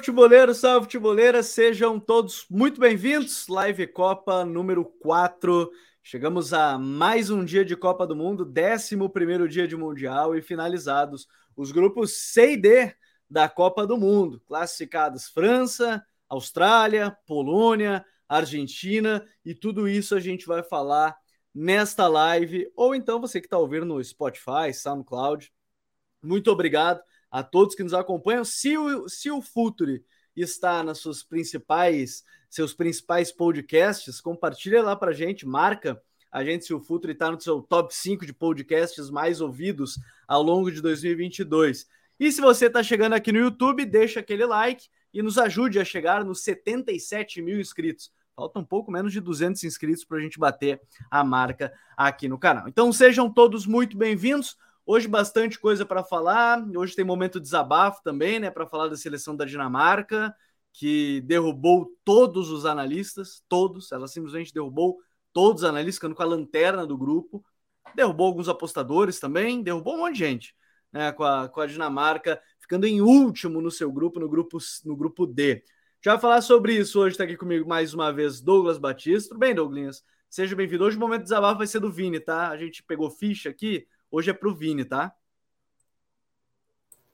futeboleiros, salve futeboleiras, sejam todos muito bem-vindos. Live Copa número 4. Chegamos a mais um dia de Copa do Mundo, 11 dia de Mundial e finalizados os grupos C e D da Copa do Mundo. Classificados França, Austrália, Polônia, Argentina e tudo isso a gente vai falar nesta live. Ou então você que está ouvindo no Spotify, SoundCloud, muito obrigado a todos que nos acompanham. Se o, se o Futuri está nas suas principais, seus principais podcasts, compartilha lá para gente, marca a gente se o Futuri está no seu top 5 de podcasts mais ouvidos ao longo de 2022. E se você está chegando aqui no YouTube, deixa aquele like e nos ajude a chegar nos 77 mil inscritos. Falta um pouco menos de 200 inscritos para a gente bater a marca aqui no canal. Então sejam todos muito bem-vindos. Hoje bastante coisa para falar. Hoje tem momento de desabafo também, né, para falar da seleção da Dinamarca, que derrubou todos os analistas, todos. Ela simplesmente derrubou todos os analistas, ficando com a lanterna do grupo. Derrubou alguns apostadores também, derrubou um monte de gente, né, com a, com a Dinamarca ficando em último no seu grupo, no grupo, no grupo D. Já falar sobre isso hoje, está aqui comigo mais uma vez Douglas Batista. Tudo bem, Douglas? Seja bem-vindo. Hoje o momento de desabafo vai ser do Vini, tá? A gente pegou ficha aqui, Hoje é pro Vini, tá?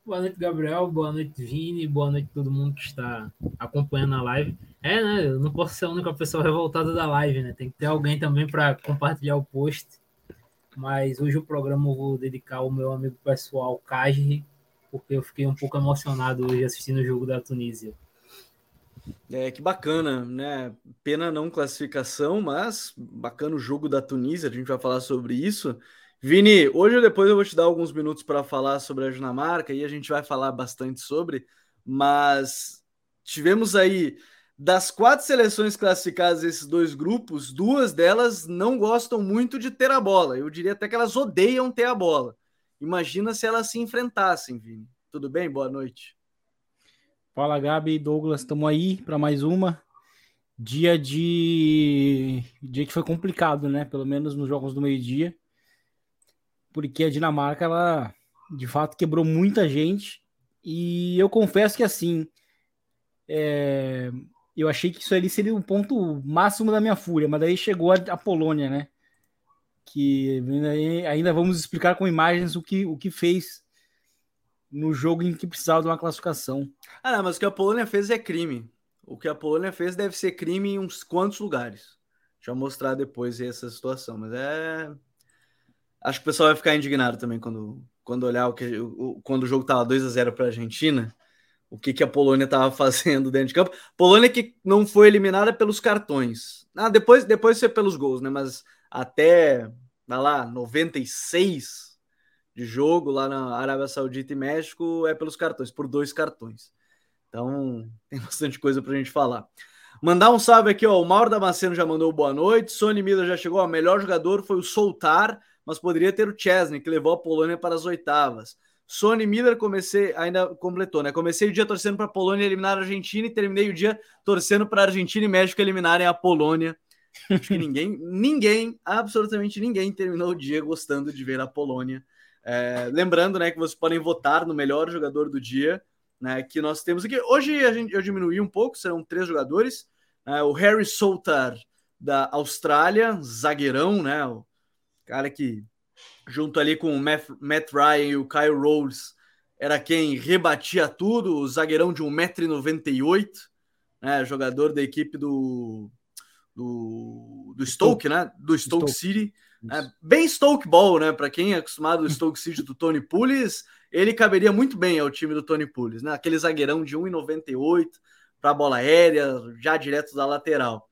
Boa noite, Gabriel. Boa noite, Vini. Boa noite todo mundo que está acompanhando a live. É, né? Eu não posso ser a única pessoa revoltada da live, né? Tem que ter alguém também para compartilhar o post. Mas hoje o programa eu vou dedicar ao meu amigo pessoal, Kajri, porque eu fiquei um pouco emocionado hoje assistindo o jogo da Tunísia. É, que bacana, né? Pena não classificação, mas bacana o jogo da Tunísia, a gente vai falar sobre isso. Vini, hoje ou depois eu vou te dar alguns minutos para falar sobre a Dinamarca e a gente vai falar bastante sobre, mas tivemos aí das quatro seleções classificadas esses dois grupos, duas delas não gostam muito de ter a bola. Eu diria até que elas odeiam ter a bola. Imagina se elas se enfrentassem, Vini. Tudo bem? Boa noite. Fala, Gabi e Douglas, estamos aí para mais uma. Dia de dia que foi complicado, né? Pelo menos nos jogos do meio-dia porque a Dinamarca, ela de fato quebrou muita gente. E eu confesso que assim, é, eu achei que isso ali seria o um ponto máximo da minha fúria, mas daí chegou a, a Polônia, né? Que ainda, vamos explicar com imagens o que, o que fez no jogo em que precisava de uma classificação. Ah, não, mas o que a Polônia fez é crime. O que a Polônia fez deve ser crime em uns quantos lugares. Deixa eu mostrar depois essa situação, mas é Acho que o pessoal vai ficar indignado também quando, quando olhar o que o, quando o jogo estava 2 a 0 para a Argentina, o que, que a Polônia estava fazendo dentro de campo. Polônia que não foi eliminada pelos cartões. Ah, depois, depois foi pelos gols, né? Mas até vai lá, 96 de jogo lá na Arábia Saudita e México é pelos cartões, por dois cartões. Então tem bastante coisa para a gente falar. Mandar um salve aqui, ó. O Mauro Damasceno já mandou boa noite. Sony Miller já chegou. O melhor jogador foi o Soltar mas poderia ter o Chesney, que levou a Polônia para as oitavas. Sony Miller comecei, ainda completou, né? Comecei o dia torcendo para a Polônia eliminar a Argentina e terminei o dia torcendo para a Argentina e México eliminarem a Polônia. Acho que ninguém, ninguém, absolutamente ninguém terminou o dia gostando de ver a Polônia. É, lembrando, né, que vocês podem votar no melhor jogador do dia, né? Que nós temos aqui. Hoje a gente eu diminuí um pouco, serão três jogadores. É, o Harry Soutar da Austrália, zagueirão, né? O cara que, junto ali com o Matt, Ryan e o Kyle Rose, era quem rebatia tudo, o zagueirão de 1,98m, né, jogador da equipe do, do, do Stoke, né? Do Stoke, Stoke. City. É, bem Stoke Ball, né? Para quem é acostumado ao Stoke City do Tony Pulis, ele caberia muito bem ao time do Tony Pulis, né? Aquele zagueirão de 1,98 para bola aérea, já direto da lateral.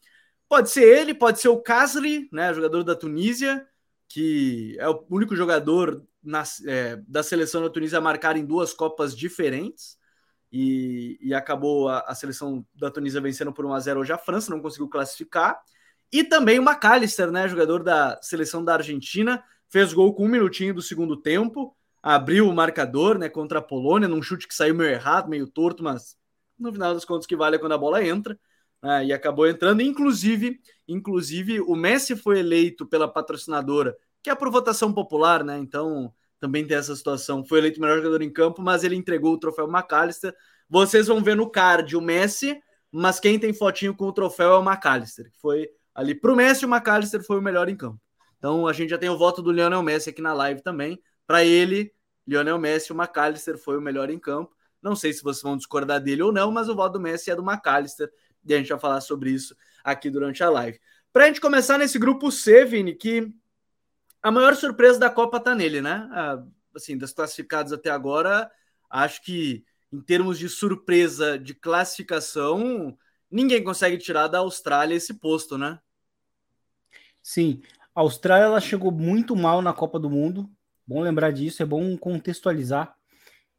Pode ser ele, pode ser o Kasri, né? Jogador da Tunísia, que é o único jogador na, é, da seleção da Tunísia a marcar em duas Copas diferentes. E, e acabou a, a, seleção da Tunísia vencendo por 1 a 0 hoje a França, não conseguiu classificar. E também o McAllister, né, jogador da seleção da Argentina, fez gol com um minutinho do segundo tempo, abriu o marcador né, contra a Polônia, num chute que saiu meio errado, meio torto, mas no final das contas que vale é quando a bola entra. Né, e acabou entrando. Inclusive, inclusive, o Messi foi eleito pela patrocinadora que é por votação popular, né? Então também tem essa situação. Foi eleito melhor jogador em campo, mas ele entregou o troféu McAllister. vocês vão ver no card o Messi, mas quem tem fotinho com o troféu é o McAllister, que foi ali pro Messi, o McAllister foi o melhor em campo. Então a gente já tem o voto do Lionel Messi aqui na live também. Para ele, Lionel Messi, o McAllister foi o melhor em campo. Não sei se vocês vão discordar dele ou não, mas o voto do Messi é do McAllister e a gente vai falar sobre isso aqui durante a live. Para a gente começar nesse grupo C, Vini, que a maior surpresa da Copa tá nele, né? Assim, das classificadas até agora, acho que em termos de surpresa de classificação, ninguém consegue tirar da Austrália esse posto, né? Sim, a Austrália ela chegou muito mal na Copa do Mundo. Bom lembrar disso, é bom contextualizar.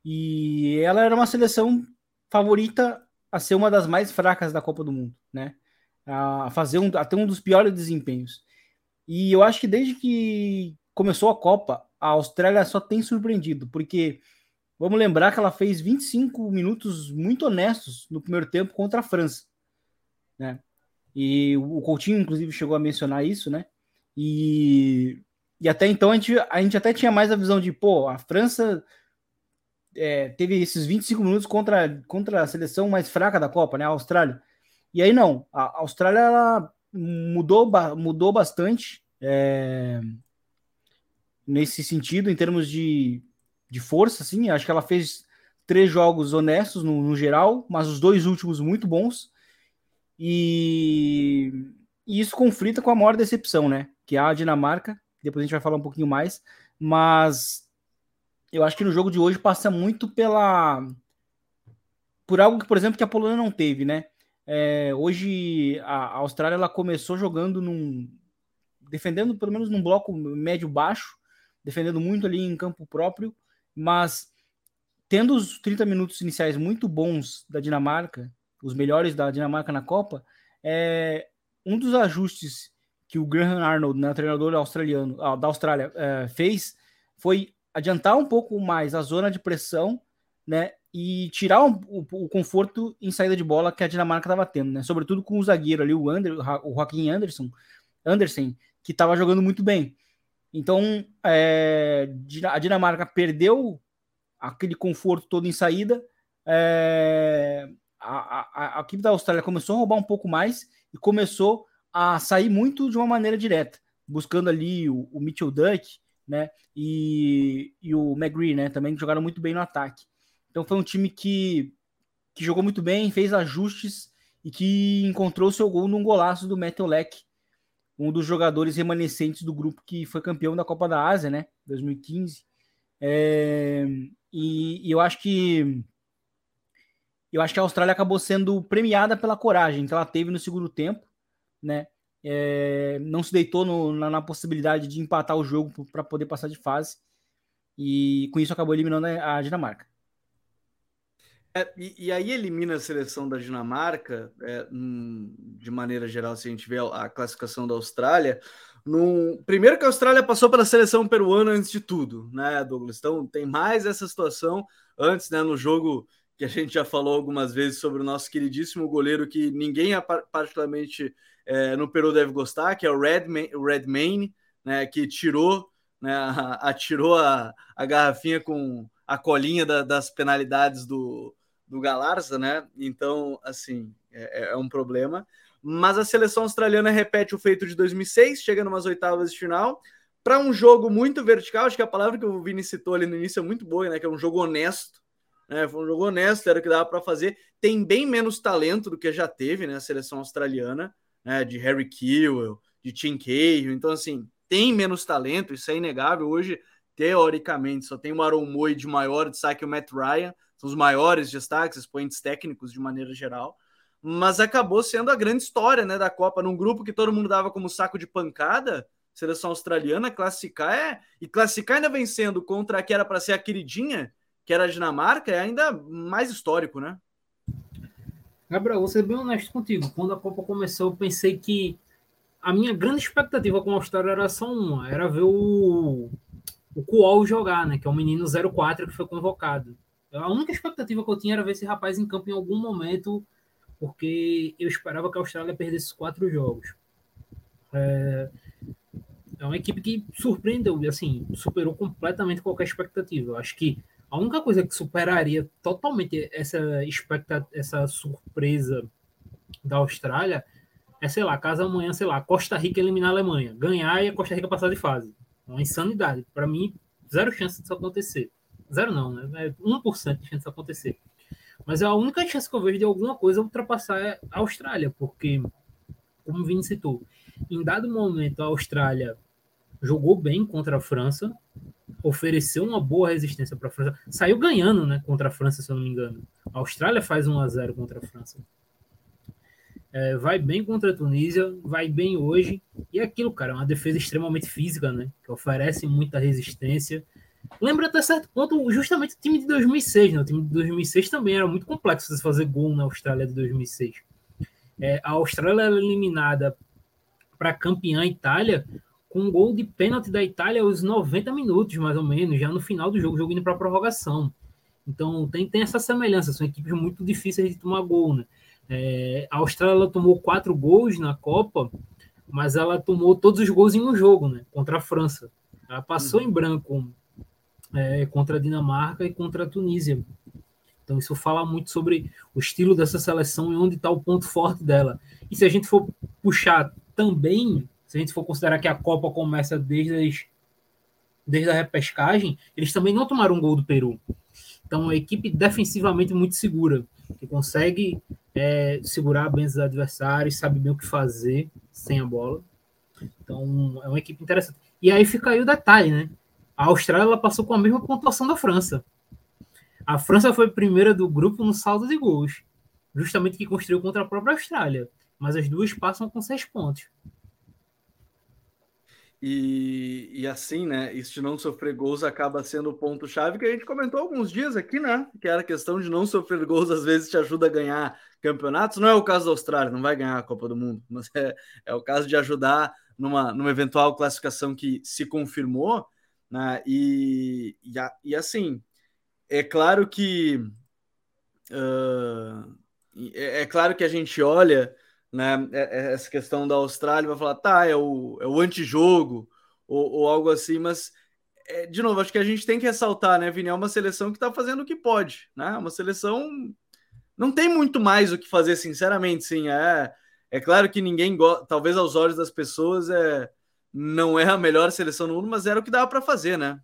E ela era uma seleção favorita a ser uma das mais fracas da Copa do Mundo, né? A fazer um, até um dos piores desempenhos. E eu acho que desde que começou a Copa, a Austrália só tem surpreendido, porque vamos lembrar que ela fez 25 minutos muito honestos no primeiro tempo contra a França, né? E o Coutinho, inclusive, chegou a mencionar isso, né? E, e até então a gente, a gente até tinha mais a visão de, pô, a França é, teve esses 25 minutos contra, contra a seleção mais fraca da Copa, né? A Austrália. E aí não, a Austrália ela mudou, mudou bastante é, nesse sentido, em termos de, de força, assim. Acho que ela fez três jogos honestos no, no geral, mas os dois últimos muito bons. E, e, isso conflita com a maior decepção, né? Que é a Dinamarca. Depois a gente vai falar um pouquinho mais. Mas eu acho que no jogo de hoje passa muito pela. Por algo que, por exemplo, que a Polônia não teve, né? É, hoje a Austrália ela começou jogando num. defendendo pelo menos num bloco médio-baixo, defendendo muito ali em campo próprio, mas tendo os 30 minutos iniciais muito bons da Dinamarca, os melhores da Dinamarca na Copa, é, um dos ajustes que o Graham Arnold, né, treinador australiano, ah, da Austrália, é, fez foi adiantar um pouco mais a zona de pressão, né, e tirar o, o, o, conforto em saída de bola que a Dinamarca estava tendo, né? Sobretudo com o zagueiro ali, o, Ander, o Joaquim Anderson, Anderson, que estava jogando muito bem. Então, é, a Dinamarca perdeu aquele conforto todo em saída. É, a, a, a, equipe da Austrália começou a roubar um pouco mais e começou a sair muito de uma maneira direta, buscando ali o, o Mitchell Duck, né? E, e o McGree, né? Também jogaram muito bem no ataque. Então foi um time que, que jogou muito bem, fez ajustes e que encontrou seu gol num golaço do Metelec, um dos jogadores remanescentes do grupo que foi campeão da Copa da Ásia, né? 2015. É, e, e, eu acho que eu acho que a Austrália acabou sendo premiada pela coragem que ela teve no segundo tempo, né? É, não se deitou no, na, na, possibilidade de empatar o jogo para poder passar de fase e com isso acabou eliminando a Dinamarca. É, e, e, aí elimina a seleção da Dinamarca, é, hum, de maneira geral, se a gente vê a, classificação da Austrália. Num, primeiro que a Austrália passou pela seleção peruana antes de tudo, né, Douglas? Então tem mais essa situação antes, né, no jogo que a gente já falou algumas vezes sobre o nosso queridíssimo goleiro que ninguém particularmente é, no Peru deve gostar, que é o Redman, Redmayne, né, que tirou, né, atirou a, a garrafinha com a colinha da, das penalidades do, do Galarza, né? Então, assim, é, é, um problema. Mas a seleção australiana repete o feito de 2006, chega numas oitavas de final, para um jogo muito vertical. Acho que a palavra que o Vini citou ali no início é muito boa, né? Que é um jogo honesto. Né? Foi um jogo honesto, era o que dava para fazer. Tem bem menos talento do que já teve, né? A seleção australiana, né? De Harry Kewell, de Tim Cahill. Então, assim, tem menos talento, isso é inegável. Hoje, teoricamente, só tem o Aaron Moy de maior destaque o Matt Ryan são os maiores destaques, expoentes técnicos de maneira geral, mas acabou sendo a grande história né, da Copa, num grupo que todo mundo dava como saco de pancada, seleção australiana, classificar é, e classificar ainda vencendo contra a que era para ser a queridinha, que era a Dinamarca, é ainda mais histórico, né? Gabriel, vou ser bem honesto contigo. Quando a Copa começou, eu pensei que a minha grande expectativa com a Austrália era só uma, era ver o, o Kuol jogar, né? Que é o menino 04 que foi convocado. A única expectativa que eu tinha era ver esse rapaz em campo em algum momento, porque eu esperava que a Austrália perdesse quatro jogos. É, é uma equipe que surpreendeu, assim, superou completamente qualquer expectativa. Eu acho que a única coisa que superaria totalmente essa expectativa, essa surpresa da Austrália é, sei lá, caso amanhã, sei lá, Costa Rica eliminar a Alemanha, ganhar e a Costa Rica passar de fase. É uma insanidade. Para mim, zero chance disso acontecer. Zero não, né? É 1% de chance disso acontecer. Mas a única chance que eu vejo de alguma coisa ultrapassar a Austrália, porque, como o Vini citou, em dado momento a Austrália jogou bem contra a França, ofereceu uma boa resistência para a França, saiu ganhando né, contra a França, se eu não me engano. A Austrália faz 1 a 0 contra a França. É, vai bem contra a Tunísia, vai bem hoje. E é aquilo, cara, é uma defesa extremamente física, né? Que oferece muita resistência. Lembra até certo ponto justamente o time de 2006, né? O time de 2006 também era muito complexo fazer gol na Austrália de 2006. É, a Austrália era eliminada para campeã Itália com um gol de pênalti da Itália aos 90 minutos, mais ou menos, já no final do jogo, jogo indo para prorrogação. Então tem, tem essa semelhança, são equipes muito difíceis de tomar gol, né? É, a Austrália tomou quatro gols na Copa, mas ela tomou todos os gols em um jogo, né? Contra a França. Ela passou uhum. em branco é, contra a Dinamarca e contra a Tunísia. Então isso fala muito sobre o estilo dessa seleção e onde está o ponto forte dela. E se a gente for puxar também, se a gente for considerar que a Copa começa desde, as, desde a repescagem, eles também não tomaram um gol do Peru. Então, uma equipe defensivamente muito segura, que consegue é, segurar bem os adversários, sabe bem o que fazer sem a bola. Então, é uma equipe interessante. E aí fica aí o detalhe, né? A Austrália passou com a mesma pontuação da França. A França foi primeira do grupo no saldo de gols, justamente que construiu contra a própria Austrália. Mas as duas passam com seis pontos. E, e assim, né? Isso de não sofrer gols acaba sendo o ponto-chave que a gente comentou alguns dias aqui, né? Que era a questão de não sofrer gols, às vezes te ajuda a ganhar campeonatos. Não é o caso da Austrália, não vai ganhar a Copa do Mundo, mas é, é o caso de ajudar numa, numa eventual classificação que se confirmou, né? E, e, e assim, é claro que. Uh, é, é claro que a gente olha né, é, é, essa questão da Austrália, vai falar, tá, é o, é o antijogo, ou, ou algo assim, mas, é, de novo, acho que a gente tem que ressaltar, né, Vini, é uma seleção que está fazendo o que pode, né, uma seleção, não tem muito mais o que fazer, sinceramente, sim, é, é claro que ninguém gosta, talvez aos olhos das pessoas, é, não é a melhor seleção no mundo, mas era o que dava para fazer, né.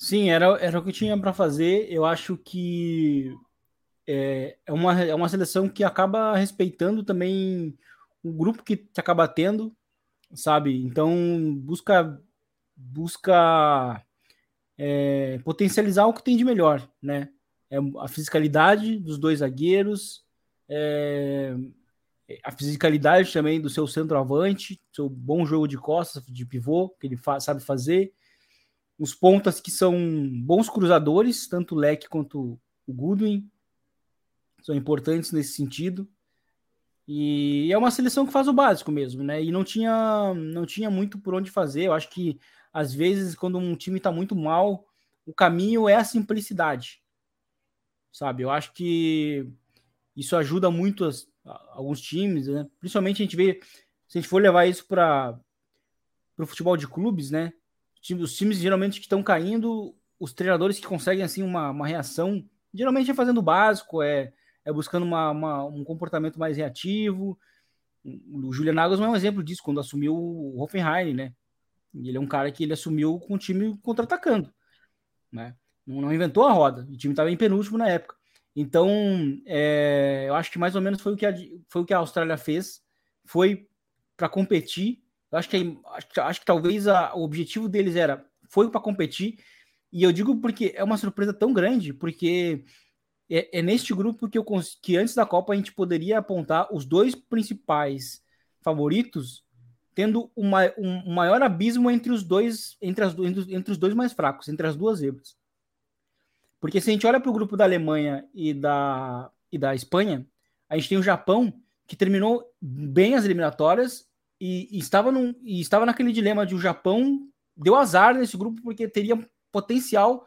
Sim, era, era o que tinha para fazer. Eu acho que é, é, uma, é uma seleção que acaba respeitando também o grupo que, que acaba tendo, sabe? Então busca busca é, potencializar o que tem de melhor, né? É a fisicalidade dos dois zagueiros, é, a fisicalidade também do seu centroavante, seu bom jogo de costas, de pivô, que ele fa sabe fazer, os pontas que são bons cruzadores, tanto o Leque quanto o Goodwin, são importantes nesse sentido. E é uma seleção que faz o básico mesmo, né? E não tinha, não tinha muito por onde fazer. Eu acho que às vezes quando um time está muito mal, o caminho é a simplicidade, sabe? Eu acho que isso ajuda muito as, alguns times, né? Principalmente a gente vê, se a gente for levar isso para o futebol de clubes, né? Os times geralmente que estão caindo, os treinadores que conseguem assim uma, uma reação, geralmente é fazendo o básico, é é buscando uma, uma, um comportamento mais reativo. O Julian Nagelsmann é um exemplo disso, quando assumiu o Hoffenheim, né? Ele é um cara que ele assumiu com o time contra-atacando, né? Não, não, inventou a roda, o time estava em penúltimo na época. Então, é, eu acho que mais ou menos foi o que a, foi o que a Austrália fez, foi para competir. Eu acho que, acho, acho que talvez a, o objetivo deles era foi para competir. E eu digo porque é uma surpresa tão grande, porque é, é neste grupo que, eu, que antes da Copa a gente poderia apontar os dois principais favoritos, tendo uma, um maior abismo entre os dois, entre, as, entre, entre os dois mais fracos, entre as duas zebras. Porque se a gente olha para o grupo da Alemanha e da, e da Espanha, a gente tem o Japão, que terminou bem as eliminatórias e, e, estava, num, e estava naquele dilema de o Japão deu azar nesse grupo porque teria potencial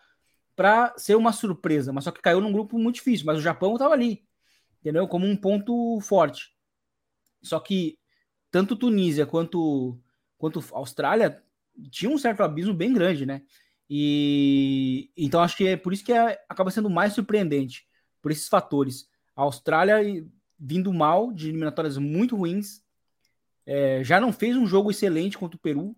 para ser uma surpresa, mas só que caiu num grupo muito difícil. Mas o Japão estava ali, entendeu? Como um ponto forte. Só que tanto Tunísia quanto, quanto Austrália tinha um certo abismo bem grande, né? E então acho que é por isso que é, acaba sendo mais surpreendente por esses fatores. A Austrália vindo mal de eliminatórias muito ruins, é, já não fez um jogo excelente contra o Peru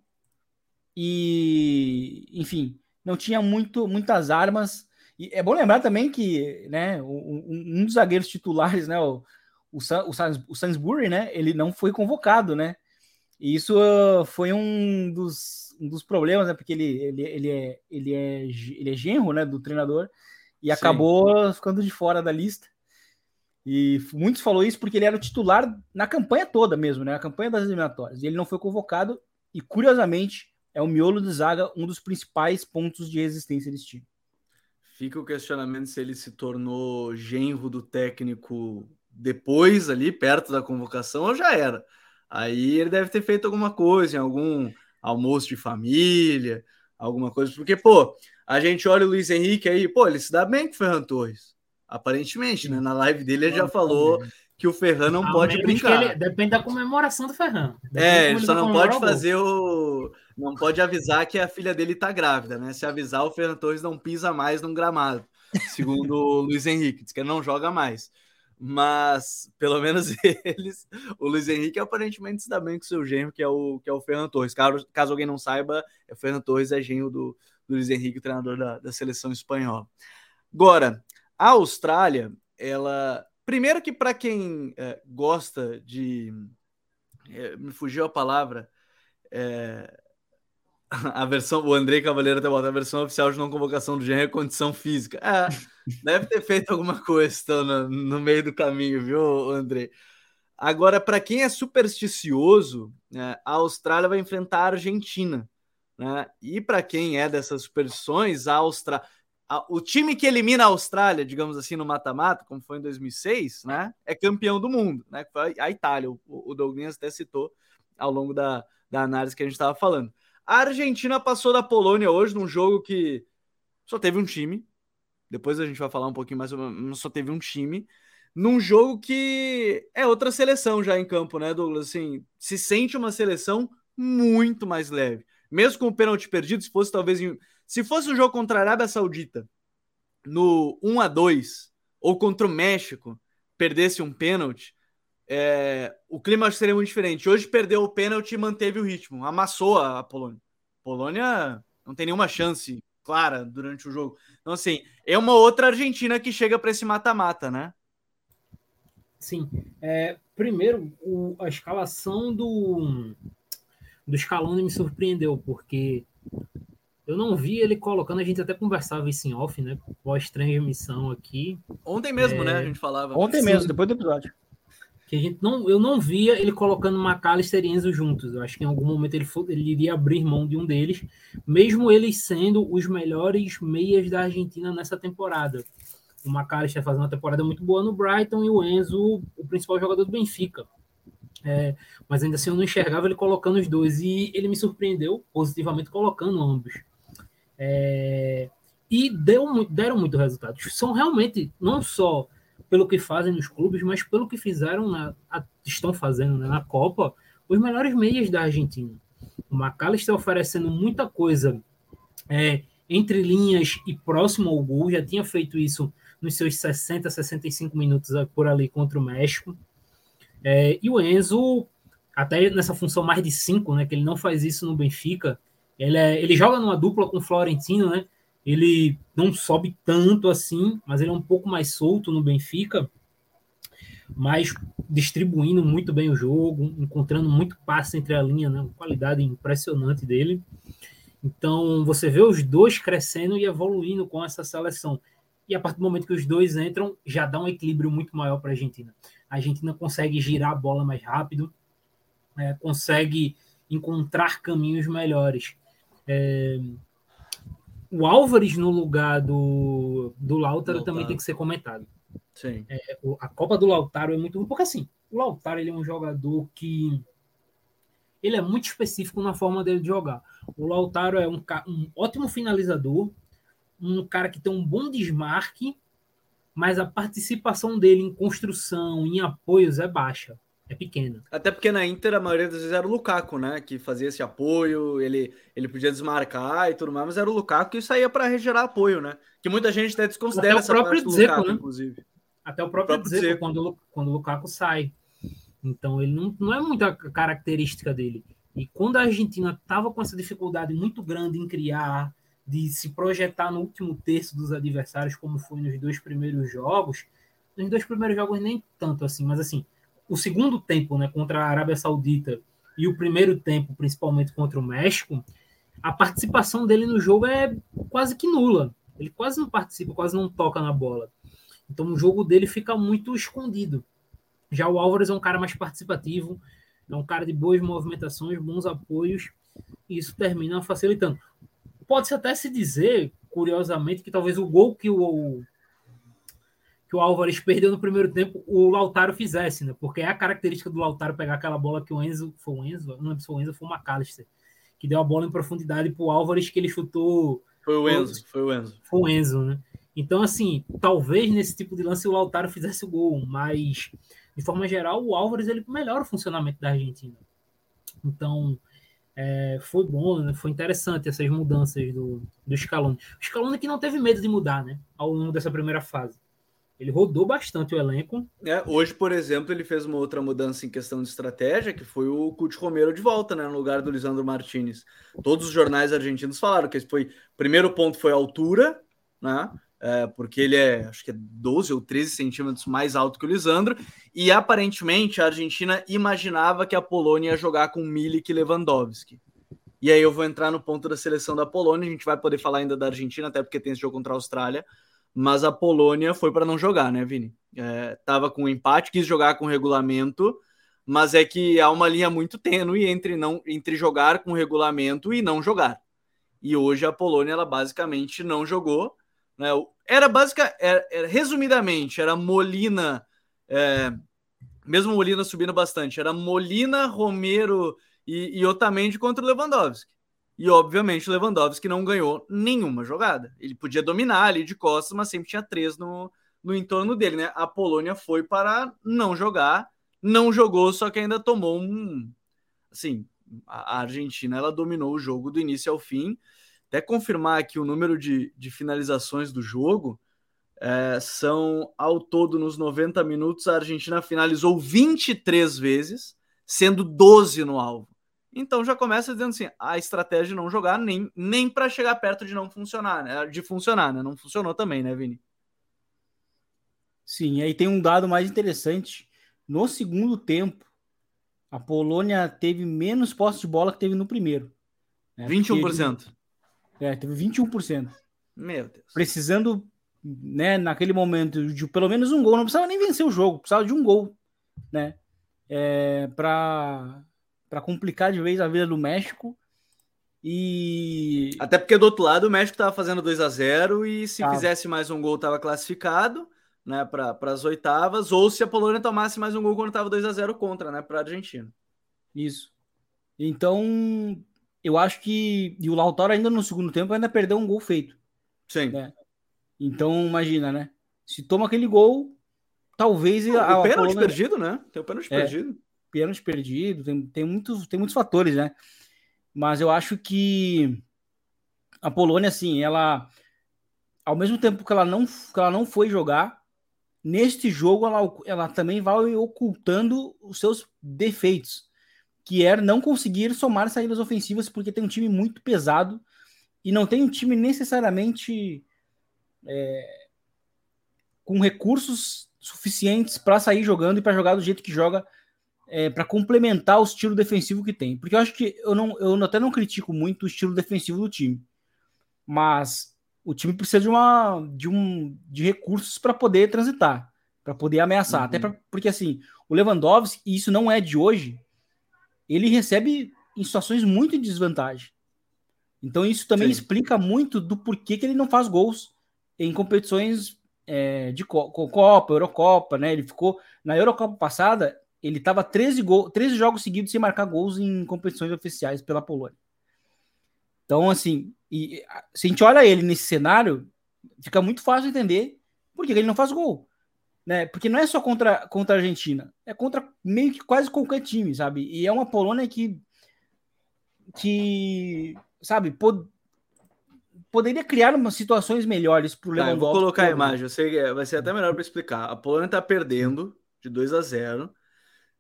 e, enfim, não tinha muito, muitas armas. E é bom lembrar também que, né, um, um dos zagueiros titulares, né, o, o, o Sainsbury, né, ele não foi convocado, né? E isso uh, foi um dos, um dos problemas, né? Porque ele, ele, ele, é, ele, é, ele é genro né, do treinador e Sim. acabou ficando de fora da lista. E muitos falou isso porque ele era o titular na campanha toda mesmo, né? A campanha das eliminatórias. E ele não foi convocado e, curiosamente, é o miolo de zaga um dos principais pontos de resistência desse time. Fica o questionamento se ele se tornou genro do técnico depois ali, perto da convocação, ou já era. Aí ele deve ter feito alguma coisa, em algum almoço de família, alguma coisa. Porque, pô, a gente olha o Luiz Henrique aí, pô, ele se dá bem com o Ferran Torres. Aparentemente, né? Na live dele ele já falou que o Ferran não pode brincar. Ele, depende da comemoração do Ferran. Depende é, ele só não pode fazer o. Não pode avisar que a filha dele tá grávida, né? Se avisar, o Ferran Torres não pisa mais num gramado, segundo o Luiz Henrique, diz que ele não joga mais. Mas, pelo menos eles, o Luiz Henrique aparentemente se dá bem com seu genro, que é o, que é o Ferran Torres. Caso, caso alguém não saiba, o Ferran Torres é genro do, do Luiz Henrique, treinador da, da seleção espanhola. Agora, a Austrália, ela. Primeiro que para quem é, gosta de. É, me fugiu a palavra. É, a versão, o Andrei Cavaleiro até bota a versão oficial de não convocação do Gen é condição física. É, deve ter feito alguma coisa então, no, no meio do caminho, viu, Andrei? Agora, para quem é supersticioso, né, a Austrália vai enfrentar a Argentina. Né? E para quem é dessas superstições, a Austrália o time que elimina a Austrália, digamos assim, no mata-mata, como foi em 2006, né, é campeão do mundo, né, a Itália. O, o Douglas até citou ao longo da, da análise que a gente estava falando. A Argentina passou da Polônia hoje num jogo que só teve um time. Depois a gente vai falar um pouquinho mais sobre, só teve um time. Num jogo que é outra seleção já em campo, né, Douglas? Assim, se sente uma seleção muito mais leve. Mesmo com o pênalti perdido, se fosse talvez em, se fosse um jogo contra a Arábia Saudita, no 1 a 2 ou contra o México, perdesse um pênalti, é, o clima seria muito diferente. Hoje perdeu o pênalti e manteve o ritmo, amassou a, Polônia. Polônia não tem nenhuma chance clara durante o jogo. Então, assim, é uma outra Argentina que chega para esse mata-mata, né? Sim. É, primeiro, o, a escalação do, do Scaloni me surpreendeu, porque eu não vi ele colocando, a gente até conversava isso em off, né? Pós-transmissão aqui. Ontem mesmo, é... né? A gente falava. Ontem Sim. mesmo, depois do episódio. Que a gente não, eu não via ele colocando McAllister e Enzo juntos. Eu acho que em algum momento ele, ele iria abrir mão de um deles, mesmo eles sendo os melhores meias da Argentina nessa temporada. O McAllister fazendo uma temporada muito boa no Brighton e o Enzo, o principal jogador do Benfica. É, mas ainda assim eu não enxergava ele colocando os dois e ele me surpreendeu positivamente colocando ambos. É, e deu, deram muito resultado. São realmente, não só pelo que fazem nos clubes, mas pelo que fizeram, na, a, estão fazendo né, na Copa, os melhores meias da Argentina. O McAllister oferecendo muita coisa é, entre linhas e próximo ao gol, já tinha feito isso nos seus 60, 65 minutos por ali contra o México. É, e o Enzo, até nessa função mais de 5, né, que ele não faz isso no Benfica, ele, é, ele joga numa dupla com o Florentino, né? Ele não sobe tanto assim, mas ele é um pouco mais solto no Benfica, mas distribuindo muito bem o jogo, encontrando muito passe entre a linha, né? Uma qualidade impressionante dele. Então você vê os dois crescendo e evoluindo com essa seleção. E a partir do momento que os dois entram, já dá um equilíbrio muito maior para a Argentina. A Argentina consegue girar a bola mais rápido, é, consegue encontrar caminhos melhores. É, o Álvares no lugar do, do Lautaro, Lautaro. também tem que ser comentado. Sim. É, a Copa do Lautaro é muito porque assim, o Lautaro ele é um jogador que ele é muito específico na forma dele de jogar. O Lautaro é um, um ótimo finalizador, um cara que tem um bom desmarque, mas a participação dele em construção, em apoios é baixa. É pequena. Até porque na Inter a maioria das vezes era o Lukaku, né? Que fazia esse apoio, ele, ele podia desmarcar e tudo mais, mas era o Lukaku que saía para regerar apoio, né? Que muita gente até desconsidera Até o essa próprio parte do Dzeko, Lukaku, né? inclusive. Até o próprio, O próprio Dzeko, Dzeko. quando, quando o Lukaku sai. Então ele não, não é muita característica dele. E quando a Argentina estava com essa dificuldade muito grande em criar, de se projetar no último terço dos adversários, como foi nos dois primeiros jogos, nos dois primeiros jogos nem tanto assim, mas assim, o segundo tempo, né, contra a Arábia Saudita e o primeiro tempo, principalmente contra o México, a participação dele no jogo é quase que nula. Ele quase não participa, quase não toca na bola. Então o jogo dele fica muito escondido. Já o Álvares é um cara mais participativo, é um cara de boas movimentações, bons apoios, e isso termina facilitando. Pode-se até se dizer, curiosamente, que talvez o gol que o, que o Álvares perdeu no primeiro tempo, o Lautaro fizesse, né? Porque é a característica do Lautaro pegar aquela bola que o Enzo, foi o Enzo? Não lembro se foi o Enzo foi o McAllister, que deu a bola em profundidade para o Álvares que ele chutou Foi o Enzo, foi o Enzo. foi o Enzo, né? Então, assim, talvez nesse tipo de lance o Lautaro fizesse o gol, mas de forma geral, o Álvares ele melhora o funcionamento da Argentina. Então, é, foi bom, né? foi interessante essas mudanças do, do Scaloni. O Scaloni que não teve medo de mudar, né? Ao longo dessa primeira fase. Ele rodou bastante o elenco. É, hoje, por exemplo, ele fez uma outra mudança em questão de estratégia, que foi o Cuti Romero de volta, né, no lugar do Lisandro Martinez. Todos os jornais argentinos falaram que esse foi. Primeiro ponto foi a altura, né? É, porque ele é, acho que é 12 ou 13 centímetros mais alto que o Lisandro, e aparentemente a Argentina imaginava que a Polônia ia jogar com Milik e Lewandowski. E aí eu vou entrar no ponto da seleção da Polônia, a gente vai poder falar ainda da Argentina, até porque tem esse jogo contra a Austrália, mas a Polônia foi para não jogar, né, Vini? É, tava com empate, quis jogar com regulamento, mas é que há uma linha muito tênue entre, não, entre jogar com regulamento e não jogar. E hoje a Polônia, ela basicamente não jogou. Né? Era básica, era, era, resumidamente, era Molina, é, mesmo Molina subindo bastante, era Molina, Romero e, e Otamendi contra o Lewandowski. E obviamente o Lewandowski não ganhou nenhuma jogada. Ele podia dominar ali de costas, mas sempre tinha três no, no entorno dele, né? A Polônia foi para não jogar, não jogou, só que ainda tomou um. Assim, a Argentina ela dominou o jogo do início ao fim. Até confirmar aqui o número de, de finalizações do jogo. É, são ao todo nos 90 minutos, a Argentina finalizou 23 vezes, sendo 12 no alvo. Então já começa dizendo assim: a estratégia de não jogar nem, nem para chegar perto de não funcionar, né? De funcionar, né? Não funcionou também, né, Vini? Sim, aí tem um dado mais interessante. No segundo tempo, a Polônia teve menos posse de bola que teve no primeiro. Né? 21%. Teve, é, teve 21%. Meu Deus. Precisando, né, naquele momento, de pelo menos um gol. Não precisava nem vencer o jogo, precisava de um gol, né? É, para para complicar de vez a vida do México. E até porque do outro lado o México estava fazendo 2 a 0 e se ah. fizesse mais um gol estava classificado, né, para as oitavas, ou se a Polônia tomasse mais um gol quando estava 2 a 0 contra, né, para a Argentina. Isso. Então, eu acho que e o Lautaro ainda no segundo tempo ainda perdeu um gol feito. Sim. Né? Então, imagina, né? Se toma aquele gol, talvez Não, a, o pênalti Polônia... perdido, né? Tem o pênalti é. perdido pênalti perdido, tem, tem, muitos, tem muitos fatores, né? Mas eu acho que a Polônia, assim, ela, ao mesmo tempo que ela não, que ela não foi jogar, neste jogo ela, ela também vai ocultando os seus defeitos, que é não conseguir somar saídas ofensivas, porque tem um time muito pesado e não tem um time necessariamente é, com recursos suficientes para sair jogando e para jogar do jeito que joga é, para complementar o estilo defensivo que tem. Porque eu acho que eu, não, eu até não critico muito o estilo defensivo do time, mas o time precisa de, uma, de, um, de recursos para poder transitar, para poder ameaçar. Uhum. Até pra, porque assim, o Lewandowski, e isso não é de hoje, ele recebe em situações muito de desvantagem. Então isso também Sim. explica muito do porquê que ele não faz gols em competições é, de Copa, Eurocopa, né? Ele ficou na Eurocopa passada, ele estava 13, gol, 13 jogos seguidos sem marcar gols em competições oficiais pela Polônia. Então, assim, e, se a gente olha ele nesse cenário, fica muito fácil entender por que ele não faz gol. né? Porque não é só contra, contra a Argentina, é contra meio que quase qualquer time, sabe? E é uma Polônia que, que sabe, pod, poderia criar umas situações melhores para o tá, Lewandowski. Vou colocar a imagem, eu sei vai ser até melhor para explicar. A Polônia está perdendo de 2 a 0.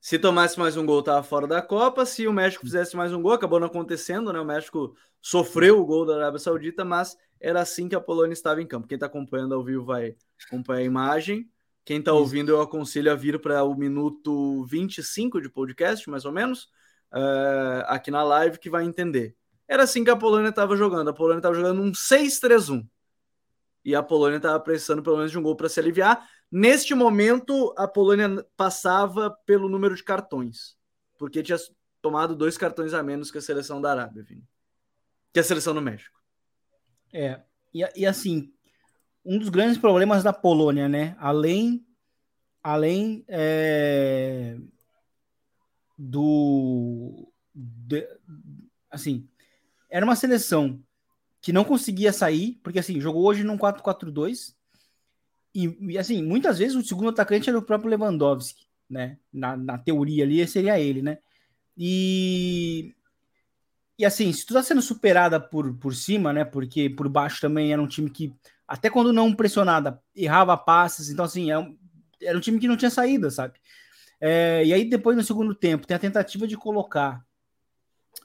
Se tomasse mais um gol, estava fora da Copa. Se o México fizesse mais um gol, acabou não acontecendo, né? O México sofreu o gol da Arábia Saudita, mas era assim que a Polônia estava em campo. Quem está acompanhando ao vivo vai acompanhar a imagem. Quem está ouvindo, eu aconselho a vir para o minuto 25 de podcast, mais ou menos, uh, aqui na live, que vai entender. Era assim que a Polônia estava jogando. A Polônia estava jogando um 6-3-1. E a Polônia estava precisando pelo menos de um gol para se aliviar. Neste momento, a Polônia passava pelo número de cartões, porque tinha tomado dois cartões a menos que a seleção da Arábia, Vini. que a seleção do México. É, e, e assim, um dos grandes problemas da Polônia, né? Além, além é, do, de, assim, era uma seleção que não conseguia sair, porque assim, jogou hoje num 4-4-2, e, assim, muitas vezes o segundo atacante era o próprio Lewandowski, né? Na, na teoria ali seria ele, né? E, e assim, se tu tá sendo superada por, por cima, né? Porque por baixo também era um time que até quando não pressionada, errava passes. Então, assim, é um, era um time que não tinha saída, sabe? É, e aí, depois, no segundo tempo, tem a tentativa de colocar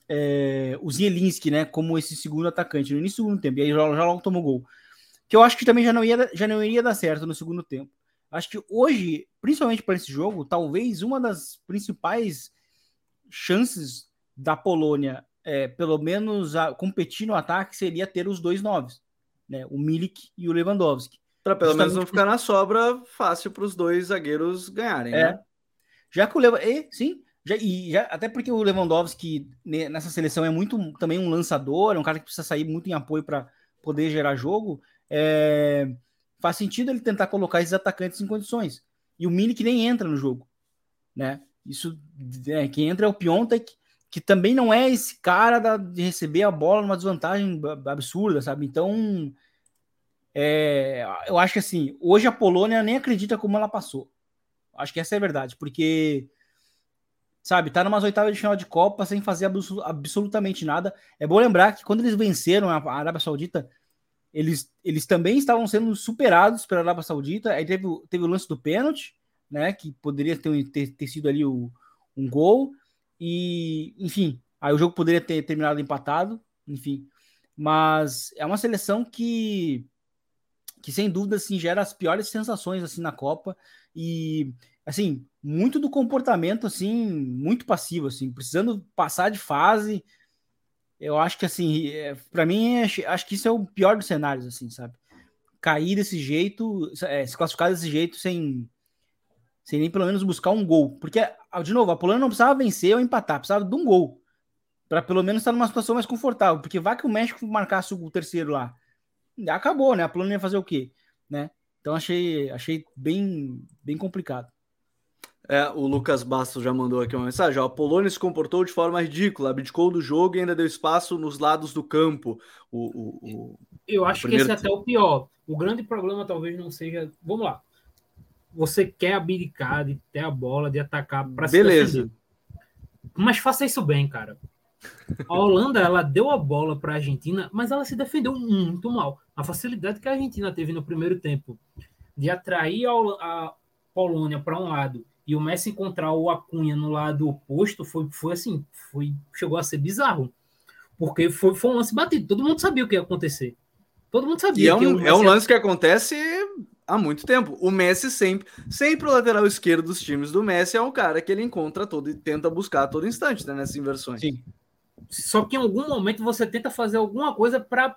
é, o Zielinski, né, como esse segundo atacante no início do segundo tempo. E aí já, já logo tomou gol. Que eu acho que também já não, ia, já não iria dar certo no segundo tempo. Acho que hoje, principalmente para esse jogo, talvez uma das principais chances da Polônia, é, pelo menos a, competir no ataque, seria ter os dois noves né? O Milik e o Lewandowski. Para pelo menos não ficar na sobra fácil para os dois zagueiros ganharem, é. né? Já que o Lewandowski. Sim, já, e já, até porque o Lewandowski nessa seleção é muito também um lançador, é um cara que precisa sair muito em apoio para poder gerar jogo. É, faz sentido ele tentar colocar esses atacantes em condições. E o Milik nem entra no jogo, né? Isso, é, quem entra é o Piontek, que também não é esse cara da, de receber a bola numa desvantagem absurda, sabe? Então, é, eu acho que assim, hoje a Polônia nem acredita como ela passou. Acho que essa é a verdade, porque, sabe, tá numas oitavas de final de Copa sem fazer absolutamente nada. É bom lembrar que quando eles venceram a Arábia Saudita, eles, eles também estavam sendo superados pela Arábia Saudita. Aí teve, teve o lance do pênalti, né, que poderia ter, ter, ter sido ali o, um gol. E, enfim, aí o jogo poderia ter terminado empatado, enfim. Mas é uma seleção que, que sem dúvida, assim, gera as piores sensações, assim, na Copa. E, assim, muito do comportamento, assim, muito passivo, assim, precisando passar de fase. Eu acho que, assim, é, para mim, é, acho que isso é o pior dos cenários, assim, sabe? Cair desse jeito, é, se classificar desse jeito sem sem nem pelo menos buscar um gol. Porque, ah, de novo, a Polônia não precisava vencer ou empatar, precisava de um gol. Para pelo menos estar numa situação mais confortável. Porque vai que o México marcasse o terceiro lá. Acabou, né? A Polônia ia fazer o quê? Né? Então achei, achei bem, bem complicado. É, o Lucas Bastos já mandou aqui uma mensagem. A Polônia se comportou de forma ridícula, abdicou do jogo e ainda deu espaço nos lados do campo. O, o, o Eu acho que esse é até o pior. O grande problema talvez não seja. Vamos lá você quer abdicar de ter a bola, de atacar para Beleza. Mas faça isso bem, cara. A Holanda, ela deu a bola para a Argentina, mas ela se defendeu muito mal. A facilidade que a Argentina teve no primeiro tempo de atrair a Polônia para um lado e o Messi encontrar o Acunha no lado oposto foi, foi assim, foi chegou a ser bizarro. Porque foi, foi um lance batido, todo mundo sabia o que ia acontecer. Todo mundo sabia. E é um, é um lance que acontece há muito tempo. O Messi sempre, sempre o lateral esquerdo dos times do Messi é um cara que ele encontra todo e tenta buscar a todo instante né, nessas inversões. Sim. Só que em algum momento você tenta fazer alguma coisa para,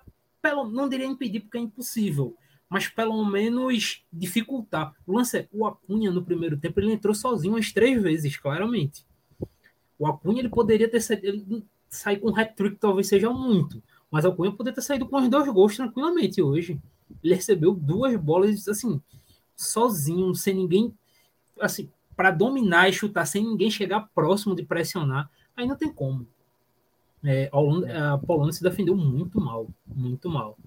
não diria impedir, porque é impossível, mas pelo menos dificultar. O lance é, o Acunha no primeiro tempo ele entrou sozinho umas três vezes, claramente. O Acunha ele poderia ter saído, sair com um hat-trick talvez seja muito, mas o Acunha poderia ter saído com os dois gols tranquilamente hoje. Ele recebeu duas bolas assim, sozinho, sem ninguém assim, para dominar e chutar sem ninguém chegar próximo de pressionar, aí não tem como. É, a Polônia se defendeu muito mal, muito mal.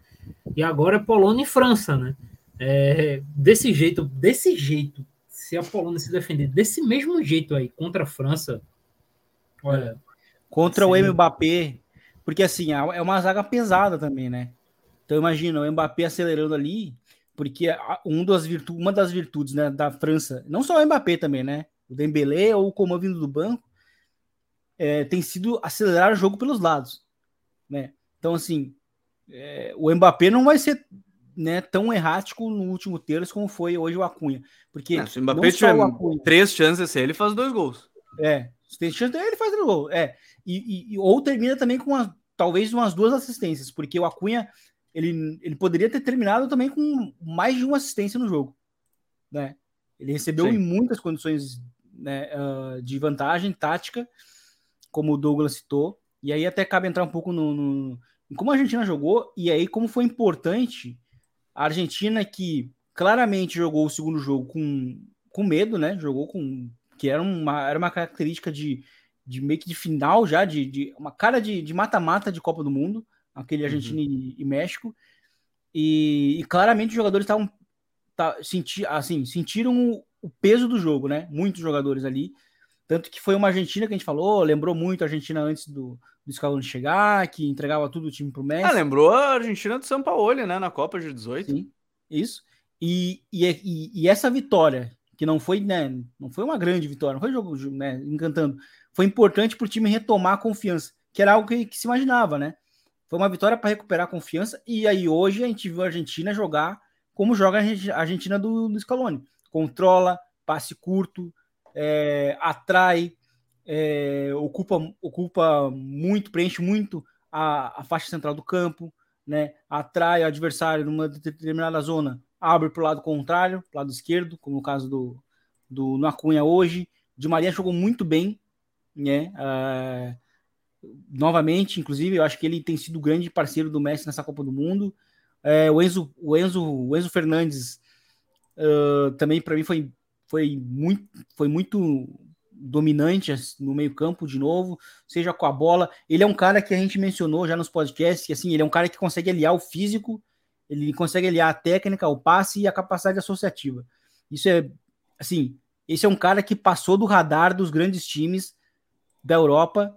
E agora é Polônia e França, né? É, desse jeito, desse jeito, se a Polônia se defender desse mesmo jeito aí contra a França, olha. Contra sim. o Mbappé, porque assim, é uma zaga pesada também, né? Então imagina o Mbappé acelerando ali, porque um das virtu uma das virtudes né, da França, não só o Mbappé também, né? O Dembélé ou o Coman vindo do banco, é, tem sido acelerar o jogo pelos lados, né? Então assim, é, o Mbappé não vai ser né, tão errático no último terço como foi hoje o Acunha. Porque é, se o Mbappé tiver Acunha, três chances, ele faz dois gols. É, se tem chance, ele faz dois gols. É, e, e, ou termina também com uma, talvez umas duas assistências, porque o Acunha ele, ele poderia ter terminado também com mais de uma assistência no jogo. Né? Ele recebeu Sim. em muitas condições né, uh, de vantagem tática, como o Douglas citou, e aí até cabe entrar um pouco no, no como a Argentina jogou e aí como foi importante a Argentina que claramente jogou o segundo jogo com, com medo, né? Jogou com que era uma, era uma característica de, de meio que de final já, de, de uma cara de mata-mata de, de, Copa do Mundo, aquele uhum. Argentina uhum. e, e, México. E, e, claramente os jogadores estavam tá, senti, assim, sentiram o, o, peso do jogo, né? Muitos jogadores ali. Tanto que foi uma Argentina que a gente falou, lembrou muito a Argentina antes do, do Scaloni chegar, que entregava tudo o time pro Messi. Ah, lembrou a Argentina do São Paulo, né? Na Copa de 18. Sim, isso. E, e, e, e, essa vitória, que não foi, né? Não foi uma grande vitória, não foi jogo né, encantando. Foi importante para o time retomar a confiança, que era algo que, que se imaginava, né? Foi uma vitória para recuperar a confiança. E aí hoje a gente viu a Argentina jogar como joga a Argentina do, do Scaloni. Controla, passe curto, é, atrai, é, ocupa, ocupa muito, preenche muito a, a, faixa central do campo, né? atrai o adversário numa determinada zona, abre para o lado contrário, lado esquerdo, como no caso do, do Nacunha hoje. Di Maria jogou muito bem, né? Uh, novamente, inclusive, eu acho que ele tem sido grande parceiro do Messi nessa Copa do Mundo. É, o, Enzo, o, Enzo, o Enzo Fernandes uh, também, para mim, foi foi muito, foi muito dominante no meio-campo de novo, seja com a bola. Ele é um cara que a gente mencionou já nos podcasts, que assim, ele é um cara que consegue aliar o físico, ele consegue aliar a técnica, o passe e a capacidade associativa. Isso é assim, esse é um cara que passou do radar dos grandes times da Europa,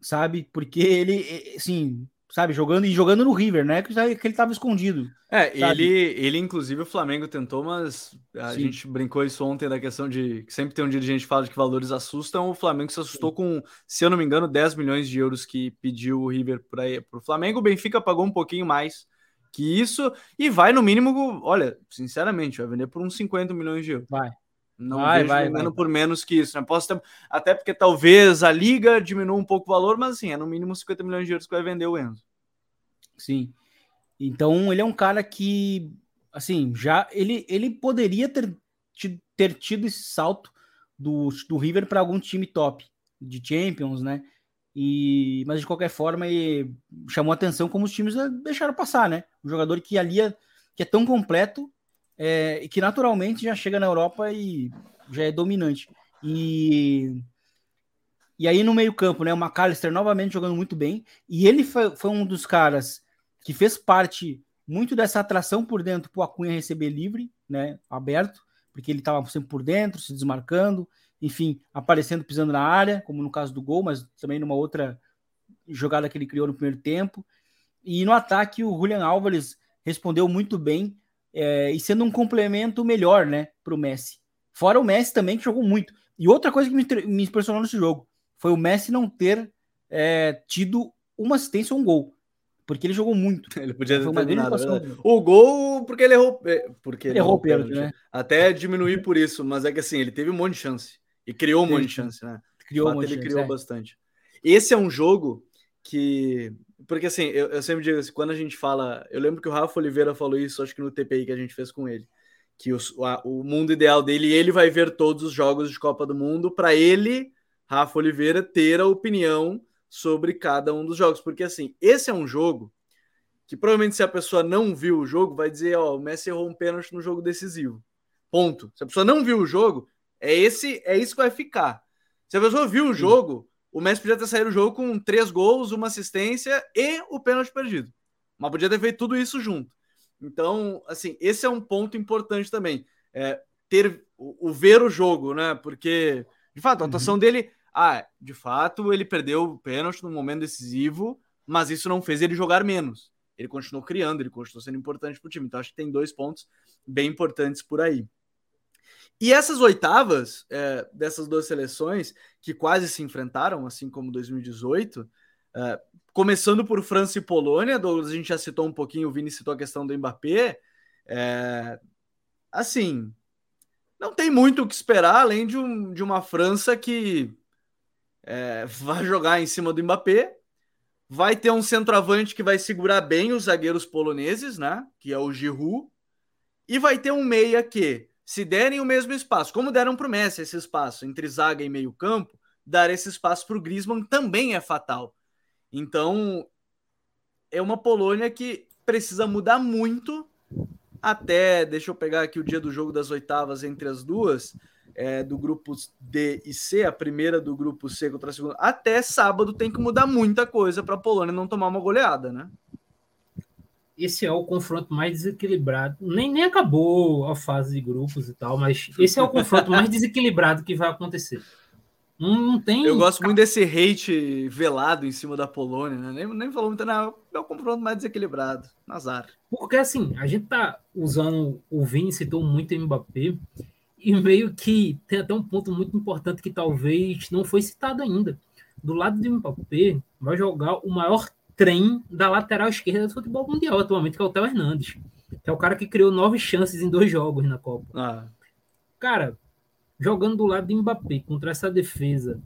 sabe? Porque ele, assim, sabe, jogando e jogando no River, né? Que, que ele tava escondido. É, ele, ele, inclusive, o Flamengo tentou, mas a Sim. gente brincou isso ontem da questão de que sempre tem um dia de gente que fala de que valores assustam. O Flamengo se assustou Sim. com, se eu não me engano, 10 milhões de euros que pediu o River para o Flamengo. O Benfica pagou um pouquinho mais que isso e vai no mínimo, olha, sinceramente, vai vender por uns 50 milhões de euros. Vai. Não vai, vai, vai. por menos que isso. Né? Posso ter... Até porque talvez a liga diminua um pouco o valor, mas assim, é no mínimo 50 milhões de euros que vai vender o Enzo. Sim. Então ele é um cara que, assim, já ele, ele poderia ter, ter tido esse salto do, do River para algum time top de Champions, né? E, mas de qualquer forma, chamou atenção como os times deixaram passar, né? Um jogador que ali é, que é tão completo é, que naturalmente já chega na Europa e já é dominante. E, e aí no meio-campo, né? O McAllister novamente jogando muito bem. E ele foi, foi um dos caras que fez parte muito dessa atração por dentro para o Acunha receber livre, né? Aberto, porque ele estava sempre por dentro, se desmarcando, enfim, aparecendo, pisando na área, como no caso do gol, mas também numa outra jogada que ele criou no primeiro tempo. E no ataque, o Julian Álvares respondeu muito bem é, e sendo um complemento melhor, né, para o Messi. Fora o Messi também, que jogou muito. E outra coisa que me, me impressionou nesse jogo foi o Messi não ter é, tido uma assistência ou um gol. Porque ele jogou muito. Ele podia ter terminado, é O gol, porque ele errou. É, porque ele errou pênalti, né? Até diminuir por isso, mas é que assim, ele teve um monte de chance. E criou um monte de chance, né? Criou um monte ele chance, criou é. bastante. Esse é um jogo que porque assim, eu, eu, sempre digo assim, quando a gente fala. Eu lembro que o Rafa Oliveira falou isso, acho que no TPI que a gente fez com ele. Que o, a, o mundo ideal dele, ele vai ver todos os jogos de Copa do Mundo, para ele, Rafa Oliveira, ter a opinião sobre cada um dos jogos. Porque assim, esse é um jogo que provavelmente se a pessoa não viu o jogo, vai dizer, ó, o Messi errou um pênalti no jogo decisivo. Ponto. Se a pessoa não viu o jogo, é esse, é isso que vai ficar. Se a pessoa viu o jogo, o Messi podia ter saído do jogo com três gols, uma assistência e o pênalti perdido. Mas podia ter feito tudo isso junto. Então, assim, esse é um ponto importante também. É, ter o, o, ver o jogo, né? Porque, de fato, a atuação uhum. dele. Ah, de fato, ele perdeu o pênalti no momento decisivo, mas isso não fez ele jogar menos. Ele continuou criando, ele continuou sendo importante para o time. Então, acho que tem dois pontos bem importantes por aí. E essas oitavas é, dessas duas seleções, que quase se enfrentaram, assim como 2018, é, começando por França e Polônia, a gente já citou um pouquinho, o Vini citou a questão do Mbappé. É, assim, não tem muito o que esperar, além de, um, de uma França que é, vai jogar em cima do Mbappé, vai ter um centroavante que vai segurar bem os zagueiros poloneses, né? Que é o Giroud, e vai ter um meia que, se derem o mesmo espaço, como deram para o Messi esse espaço entre zaga e meio campo, dar esse espaço para o Griezmann também é fatal. Então, é uma Polônia que precisa mudar muito até, deixa eu pegar aqui o dia do jogo das oitavas entre as duas, é, do grupo D e C, a primeira do grupo C contra a segunda, até sábado tem que mudar muita coisa para a Polônia não tomar uma goleada, né? Esse é o confronto mais desequilibrado. Nem, nem acabou a fase de grupos e tal, mas esse é o confronto mais desequilibrado que vai acontecer. Não, não tem. Eu gosto muito desse hate velado em cima da Polônia, né? Nem, nem falou muito, não. É o confronto mais desequilibrado. Nazar. Porque assim, a gente tá usando. O Vini citou muito o Mbappé. E meio que tem até um ponto muito importante que talvez não foi citado ainda. Do lado do Mbappé, vai jogar o maior trem da lateral esquerda do futebol mundial atualmente, que é o Theo Hernandes. Que é o cara que criou nove chances em dois jogos na Copa. Ah. Cara, jogando do lado de Mbappé contra essa defesa.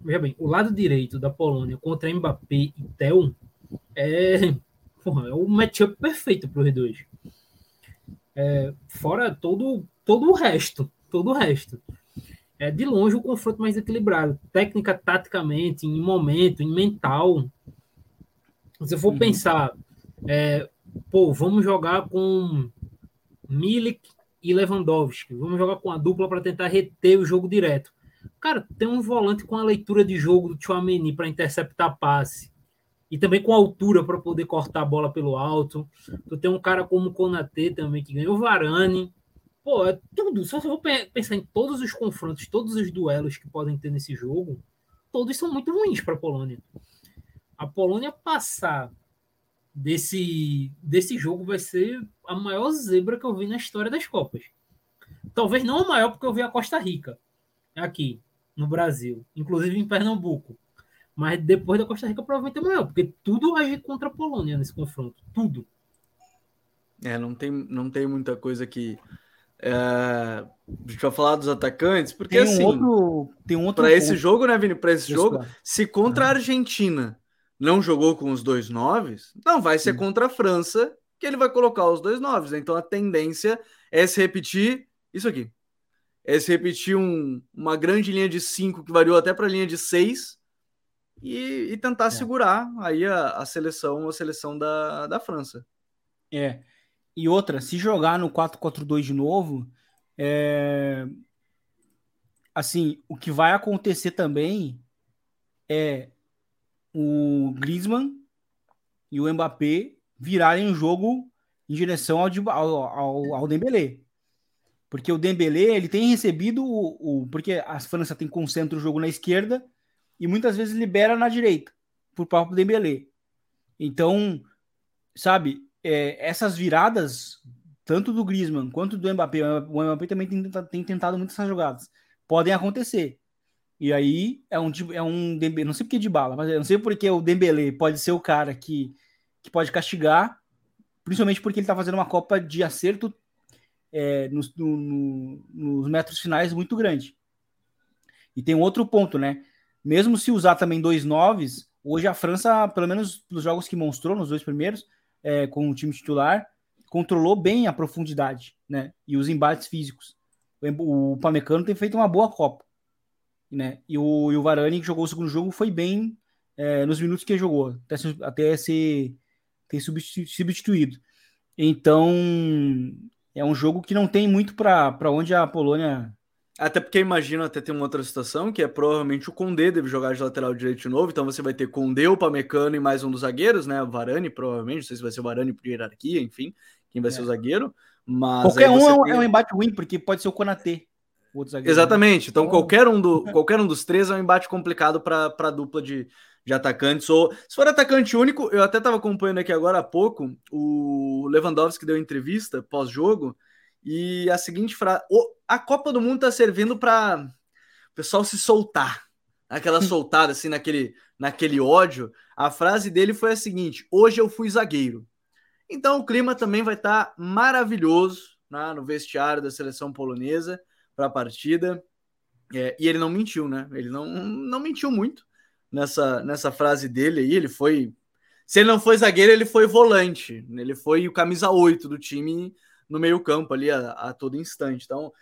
Veja bem, o lado direito da Polônia contra Mbappé e Tel é, porra, é o matchup perfeito para os dois. É, fora todo, todo o resto, todo o resto. É de longe o confronto mais equilibrado, técnica, taticamente, em momento, em mental. Se for uhum. pensar, é, pô, vamos jogar com Milik e Lewandowski. Vamos jogar com a dupla para tentar reter o jogo direto. Cara, tem um volante com a leitura de jogo do Chouameni para interceptar passe. E também com altura para poder cortar a bola pelo alto. Tu tem um cara como o Konatê também que ganhou o Varane. Pô, é tudo. Se você for pensar em todos os confrontos, todos os duelos que podem ter nesse jogo, todos são muito ruins para a Polônia. A Polônia passar desse, desse jogo vai ser a maior zebra que eu vi na história das Copas. Talvez não a maior, porque eu vi a Costa Rica aqui no Brasil, inclusive em Pernambuco. Mas depois da Costa Rica, provavelmente é maior, porque tudo age contra a Polônia nesse confronto. Tudo. É, não tem, não tem muita coisa que. É... A gente vai falar dos atacantes, porque tem um assim. Outro, tem um outro. Para esse jogo, né, Vini? Para esse jogo, se contra a Argentina não jogou com os dois noves, não vai ser contra a França que ele vai colocar os dois noves. Né? Então a tendência é se repetir isso aqui. É se repetir um, uma grande linha de cinco que variou até para a linha de seis e, e tentar é. segurar aí a, a, seleção, a seleção da, da França. É. E outra, se jogar no 4-4-2 de novo, é... assim, o que vai acontecer também é o Griezmann e o Mbappé virarem o jogo em direção ao, ao, ao Dembélé. Porque o Dembélé, ele tem recebido o, o, Porque a França tem concentra o jogo na esquerda e muitas vezes libera na direita, por próprio Dembélé. Então, sabe, é, essas viradas, tanto do Griezmann quanto do Mbappé, o Mbappé também tem, tem tentado muitas jogadas, podem acontecer. E aí é um é um Dembélé, não sei porque de bala, mas eu não sei porque o Dembélé pode ser o cara que, que pode castigar, principalmente porque ele está fazendo uma Copa de acerto é, nos, no, nos metros finais muito grande. E tem um outro ponto, né? Mesmo se usar também dois noves, hoje a França, pelo menos nos jogos que mostrou, nos dois primeiros, é, com o time titular, controlou bem a profundidade, né? E os embates físicos. O, o Pamecano tem feito uma boa Copa né? E o, e o Varane, que jogou o segundo jogo, foi bem é, nos minutos que ele jogou, até, até ser ter substituído. Então, é um jogo que não tem muito para onde a Polônia. Até porque imagino até ter uma outra situação, que é provavelmente o Condé deve jogar de lateral direito de novo, então você vai ter Condé, o Pamecano e mais um dos zagueiros, né? O Varane, provavelmente, não sei se vai ser o Varane por hierarquia, enfim, quem vai É. ser o zagueiro. Mas Qualquer um é um, tem- é um embate ruim, porque pode ser o Konatê. O outro zagueiro. Exatamente. Então, Então- qualquer um, do, qualquer um dos três é um embate complicado para a dupla de, de atacantes. Ou se for atacante único, eu até estava acompanhando aqui agora há pouco o Lewandowski deu entrevista pós-jogo e a seguinte frase: "O- a Copa do Mundo está servindo para o pessoal se soltar, aquela soltada assim naquele, naquele ódio. A frase dele foi a seguinte: hoje eu fui zagueiro. Então o clima também vai estar maravilhoso né, no vestiário da seleção polonesa para a partida. É, e ele não mentiu, né? Ele não, não mentiu muito nessa, nessa frase dele aí. Ele foi. Se ele não foi zagueiro, ele foi volante. Ele foi o camisa 8 do time no meio-campo ali a, a todo instante. Então,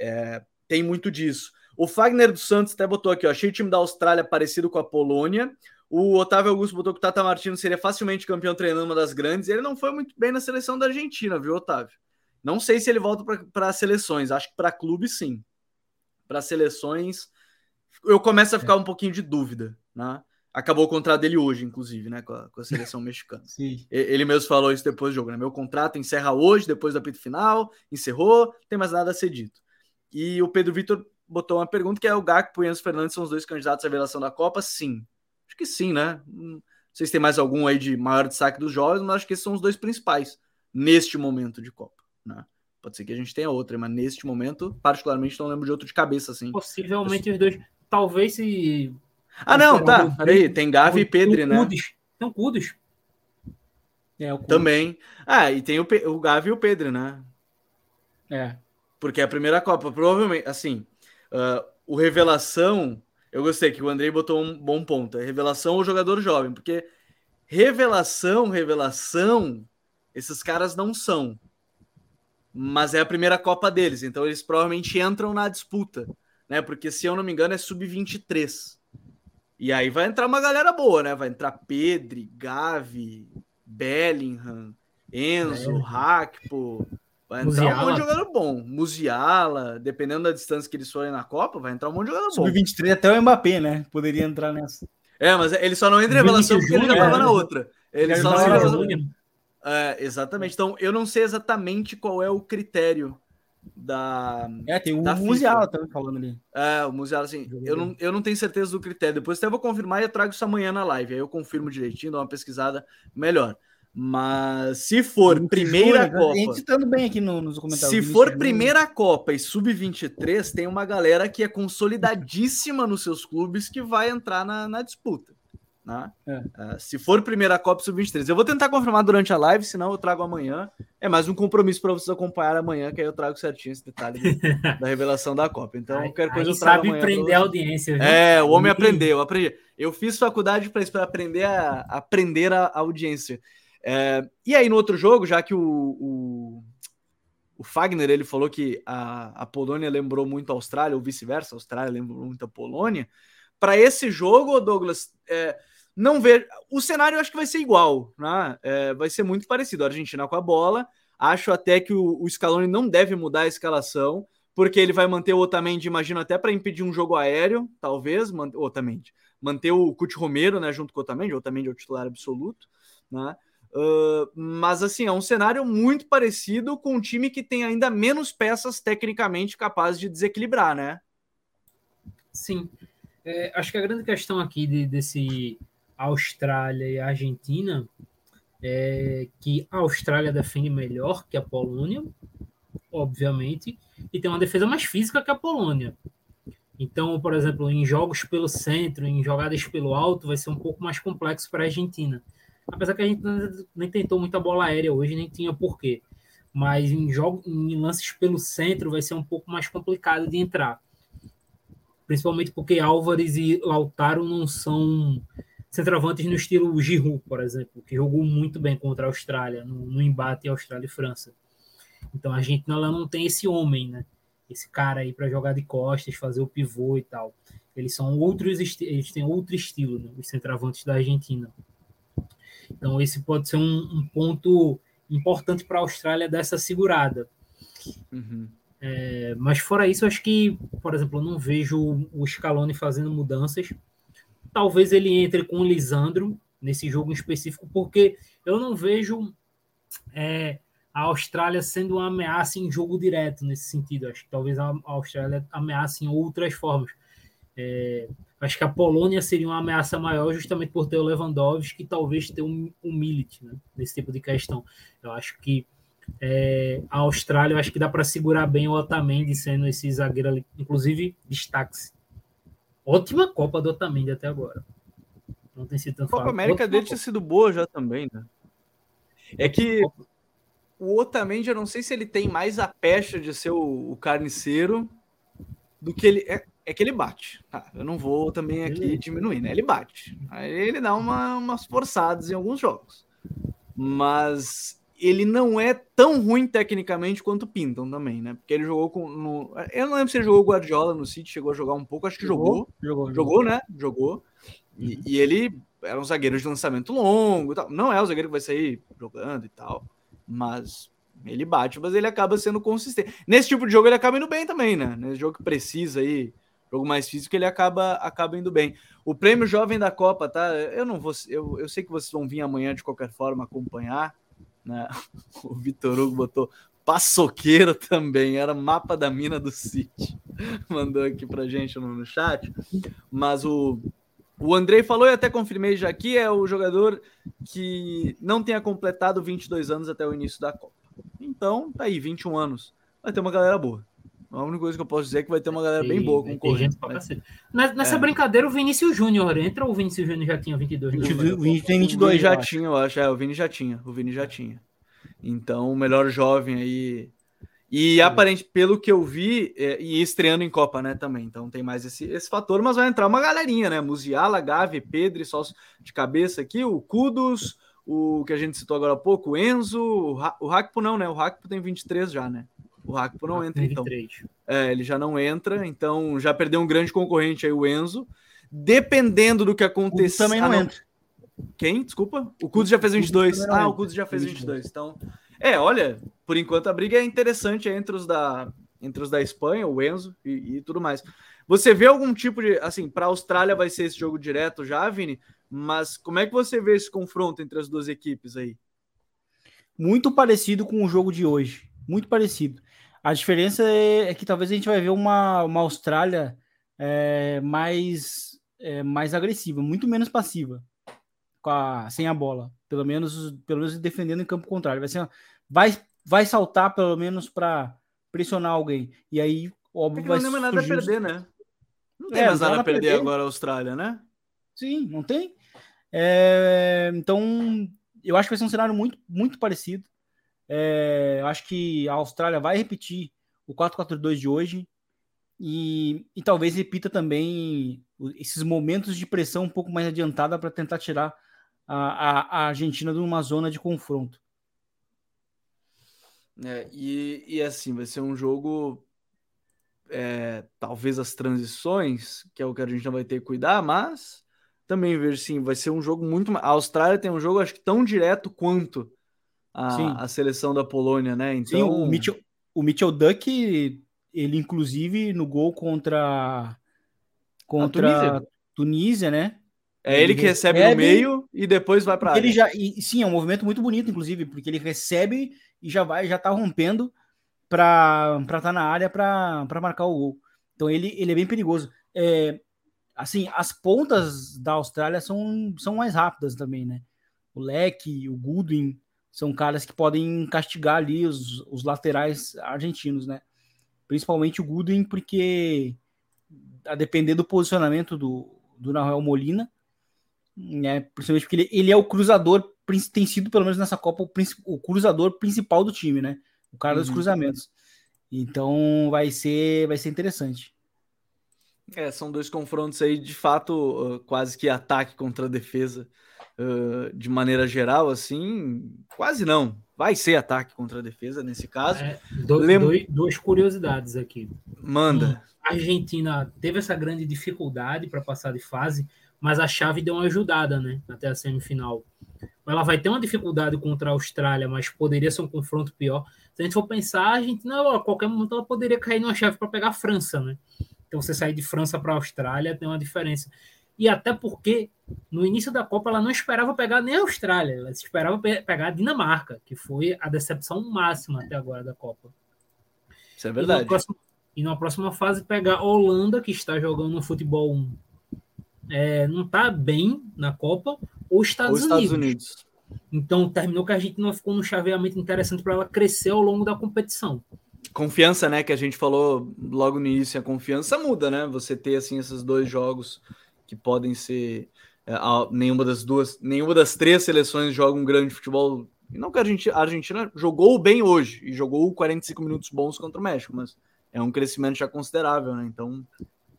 é, tem muito disso. O Fagner dos Santos até botou aqui, ó, achei o time da Austrália parecido com a Polônia. O Otávio Augusto botou que o Tata Martino seria facilmente campeão treinando uma das grandes. Ele não foi muito bem na seleção da Argentina, viu, Otávio? Não sei se ele volta para seleções. Acho que para clube, sim. Para seleções, eu começo a ficar um pouquinho de dúvida, né? Acabou o contrato dele hoje, inclusive, né? Com a, com a seleção mexicana. Sim. Ele mesmo falou isso depois do jogo, né? Meu contrato encerra hoje, depois do apito final, encerrou, não tem mais nada a ser dito. E o Pedro Vitor botou uma pergunta que é o Gakpo e o Enzo Fernandes são os dois candidatos à revelação da Copa? Sim. Acho que sim, né? Não sei se tem mais algum aí de maior destaque dos jogos, mas acho que esses são os dois principais neste momento de Copa, né? Pode ser que a gente tenha outra, mas neste momento, particularmente, não lembro de outro de cabeça, assim. Possivelmente os dois. Talvez se. Ah, não, tá. Rodrigo, Peraí, tem Gavi e Pedri, né? Kudos. Tem o Kudos. É, o. Também. Ah, e tem o, Pe- o Gavi e o Pedri, né? É. Porque é a primeira Copa, provavelmente, assim, ah, o Revelação, eu gostei que o Andrei botou um bom ponto, é Revelação ou jogador jovem, porque Revelação, Revelação, esses caras não são, mas é a primeira Copa deles, então eles provavelmente entram na disputa, né, porque se eu não me engano é Sub-23, e aí vai entrar uma galera boa, né, vai entrar Pedri, Gavi, Bellingham, Enzo, Bellingham. Hakpo, Vai entrar um monte de jogador bom. Musiala, dependendo da distância que eles forem na Copa, vai entrar um monte de jogador bom. Sub-23 até o Mbappé, né? Poderia entrar nessa. É, mas ele só não entra em revelação porque ele já tava né? na outra. Ele Ele só não entra. É, exatamente. Então, eu não sei exatamente qual é o critério da. É, tem o Da Musiala FIFA. também falando ali. É, o Musiala, assim, eu não, eu não tenho certeza do critério. Depois até vou confirmar e eu trago isso amanhã na live. Aí eu confirmo direitinho, dou uma pesquisada melhor. Mas se for primeira Copa. A gente citando bem aqui no- nos comentários. Se for primeira Copa e sub-23, tem uma galera que é consolidadíssima nos seus clubes que vai entrar na, na disputa. Né? É. Ah, se for primeira Copa e sub-23, eu vou tentar confirmar durante a live, senão eu trago amanhã. É mais um compromisso para vocês acompanhar amanhã, que aí eu trago certinho esse detalhe da revelação da Copa. Então, qualquer coisa aí eu trago sabe amanhã. prender a audiência. viu? É, o homem aprendeu, eu aprendi. Eu fiz faculdade para isso, para aprender a a aprender a, a audiência. É, e aí, no outro jogo, já que o, o, o Fagner ele falou que a, a Polônia lembrou muito a Austrália, ou vice-versa, a Austrália lembrou muito a Polônia. Para esse jogo, Douglas, é, não ver. O cenário eu acho que vai ser igual, né? É, vai ser muito parecido. A Argentina com a bola. Acho até que o, o Scaloni não deve mudar a escalação porque ele vai manter o Otamendi, imagino, até para impedir um jogo aéreo, talvez, man Otamendi, manter o Cuti Romero, né, junto com o Otamendi, o Otamendi é o titular absoluto, né, uh, mas assim, é um cenário muito parecido com um time que tem ainda menos peças tecnicamente capazes de desequilibrar, né? Sim. É, acho que a grande questão aqui de- desse Austrália e Argentina é que a Austrália defende melhor que a Polônia, obviamente, e tem uma defesa mais física que a Polônia. Então, por exemplo, em jogos pelo centro, em jogadas pelo alto, vai ser um pouco mais complexo para a Argentina. Apesar que a gente nem tentou muita bola aérea hoje, nem tinha porquê. Mas em, jogos, em lances pelo centro vai ser um pouco mais complicado de entrar principalmente porque Álvares e Lautaro não são centroavantes no estilo Giroud, por exemplo, que jogou muito bem contra a Austrália, no, no embate Austrália e França. Então a gente ela não tem esse homem, né? Esse cara aí para jogar de costas, fazer o pivô e tal. Eles são outros, eles têm outro estilo, né? os centroavantes da Argentina. Então esse pode ser um, um ponto importante para a Austrália dessa segurada. Uhum. É, mas fora isso, acho que, por exemplo, eu não vejo o Scaloni fazendo mudanças. Talvez ele entre com o Lisandro nesse jogo em específico, porque eu não vejo é, a Austrália sendo uma ameaça em jogo direto nesse sentido. Acho que talvez a Austrália ameace em outras formas. É, acho que a Polônia seria uma ameaça maior justamente por ter o Lewandowski e talvez ter um, um Milit né, nesse tipo de questão. Eu acho que é, a Austrália, eu acho que dá para segurar bem o Otamendi sendo esse zagueiro ali, inclusive destaque-se. Ótima Copa do Otamendi até agora. Não tem sido tanto A Copa América dele tinha sido boa já também, né? É que o Otamendi, eu não sei se ele tem mais a pecha de ser o, o carniceiro do que ele. É, é que ele bate. Tá? Eu não vou também aqui diminuir, né? Ele bate. Aí ele dá uma, umas forçadas em alguns jogos. Mas ele não é tão ruim tecnicamente quanto pintam também, né? Porque ele jogou com. No... Eu não lembro se ele jogou Guardiola no City, chegou a jogar um pouco, acho que jogou. Jogou, jogou, jogou né? Jogou. E, uhum. e, ele era um zagueiro de lançamento longo e tal. Não é o zagueiro que vai sair jogando e tal. Mas ele bate, mas ele acaba sendo consistente. Nesse tipo de jogo ele acaba indo bem também, né? Nesse jogo que precisa aí, jogo mais físico, ele acaba, acaba indo bem. O prêmio jovem da Copa, tá? Eu não vou, eu, eu sei que vocês vão vir amanhã de qualquer forma acompanhar, né? O Vitor Hugo botou paçoqueiro também, era mapa da mina do City. Mandou aqui pra gente no, no chat. Mas o o Andrei falou e até confirmei já aqui, é o jogador que não tenha completado 22 anos até o início da Copa. Então, tá aí, 21 anos. Vai ter uma galera boa. A única coisa que eu posso dizer é que vai ter uma galera bem boa concorrendo. Mas... Nessa é. brincadeira, o Vinícius Júnior entra ou o Vinícius Júnior já tinha 22? O Vinícius tem 22 o já tinha, eu acho. É, o Vini já tinha. O Vini já tinha. Então, o melhor jovem aí e aparente, pelo que eu vi, é, e estreando em Copa, né, também. Então tem mais esse, esse fator, mas vai entrar uma galerinha, né? Musiala, Gavi, Pedro, só de cabeça aqui, o Kudos, o que a gente citou agora há pouco, o Enzo, o, Hakpo não, né? O Hakpo tem 23 já, né? O Hakpo não entra, então. É, ele já não entra, então já perdeu um grande concorrente aí, o Enzo. Dependendo do que acontecer. Também não, ah, não entra. Quem? Desculpa? O Kudos já fez 22. Ah, o Kudos já fez 22. Então, é, olha, por enquanto a briga é interessante entre os da, entre os da Espanha, o Enzo e, e tudo mais. Você vê algum tipo de. Assim, para a Austrália vai ser esse jogo direto já, Vini? Mas como é que você vê esse confronto entre as duas equipes aí? Muito parecido com o jogo de hoje. Muito parecido. A diferença é, é que talvez a gente vai ver uma, uma Austrália é, mais, é, mais agressiva, muito menos passiva, a, sem a bola pelo menos, pelo menos defendendo em campo contrário. Vai, ser, vai, vai saltar pelo menos para pressionar alguém. E aí, óbvio, vai Não tem nada a perder, né? Não tem é, mais nada a perder, perder, agora a Austrália, né? Sim, não tem. É, então, eu acho que vai ser um cenário muito, muito parecido. É, acho que a Austrália vai repetir o 4-4-2 de hoje e, e talvez repita também esses momentos de pressão um pouco mais adiantada para tentar tirar a, a, Argentina numa zona de confronto. É, e, e assim, vai ser um jogo. É, talvez as transições, que é o que a não vai ter que cuidar, mas também vejo sim, vai ser um jogo muito. A Austrália tem um jogo, acho que tão direto quanto a, a seleção da Polônia, né? Então, sim, o Mitchell, o Mitchell Duck, ele inclusive no gol contra contra Tunísia. Tunísia, né? É ele, que recebe, recebe, no meio e depois vai para ele já e, sim é um movimento muito bonito inclusive porque ele recebe e já vai já tá rompendo para para estar tá na área para marcar o gol então ele ele é bem perigoso é, assim as pontas da Austrália são são mais rápidas também né o Leque o Goodwin são caras que podem castigar ali os, os laterais argentinos né principalmente o Goodwin porque a depender do posicionamento do do Nahuel Molina né? Principalmente porque ele, ele é o cruzador, tem sido, pelo menos nessa Copa, o, o cruzador principal do time, né? O cara uhum. dos cruzamentos. Então vai ser, vai ser interessante. É, são dois confrontos aí, de fato, quase que ataque contra defesa, uh, de maneira geral, assim, quase não. Vai ser ataque contra a defesa nesse caso. É, do, Lem... dois, duas curiosidades aqui. Manda. a Argentina teve essa grande dificuldade para passar de fase, mas a chave deu uma ajudada, né, até a semifinal. Ela vai ter uma dificuldade contra a Austrália, mas poderia ser um confronto pior. Se a gente for pensar, a gente não, a qualquer momento ela poderia cair numa chave para pegar a França, né? Então você sair de França para a Austrália tem uma diferença. E até porque no início da Copa ela não esperava pegar nem a Austrália, ela esperava pe pegar a Dinamarca, que foi a decepção máxima até agora da Copa. Isso é verdade. E, próxima, e na próxima fase pegar a Holanda, que está jogando um futebol é, não está bem na Copa, ou Estados, ou Estados Unidos. Unidos. Então terminou que a gente não ficou num chaveamento interessante para ela crescer ao longo da competição. Confiança, né? Que a gente falou logo no início, a confiança muda, né? Você ter assim esses dois jogos que podem ser é, nenhuma das duas, nenhuma das três seleções joga um grande futebol. Não que a Argentina, a Argentina jogou bem hoje e jogou 45 minutos bons contra o México, mas é um crescimento já considerável, né? Então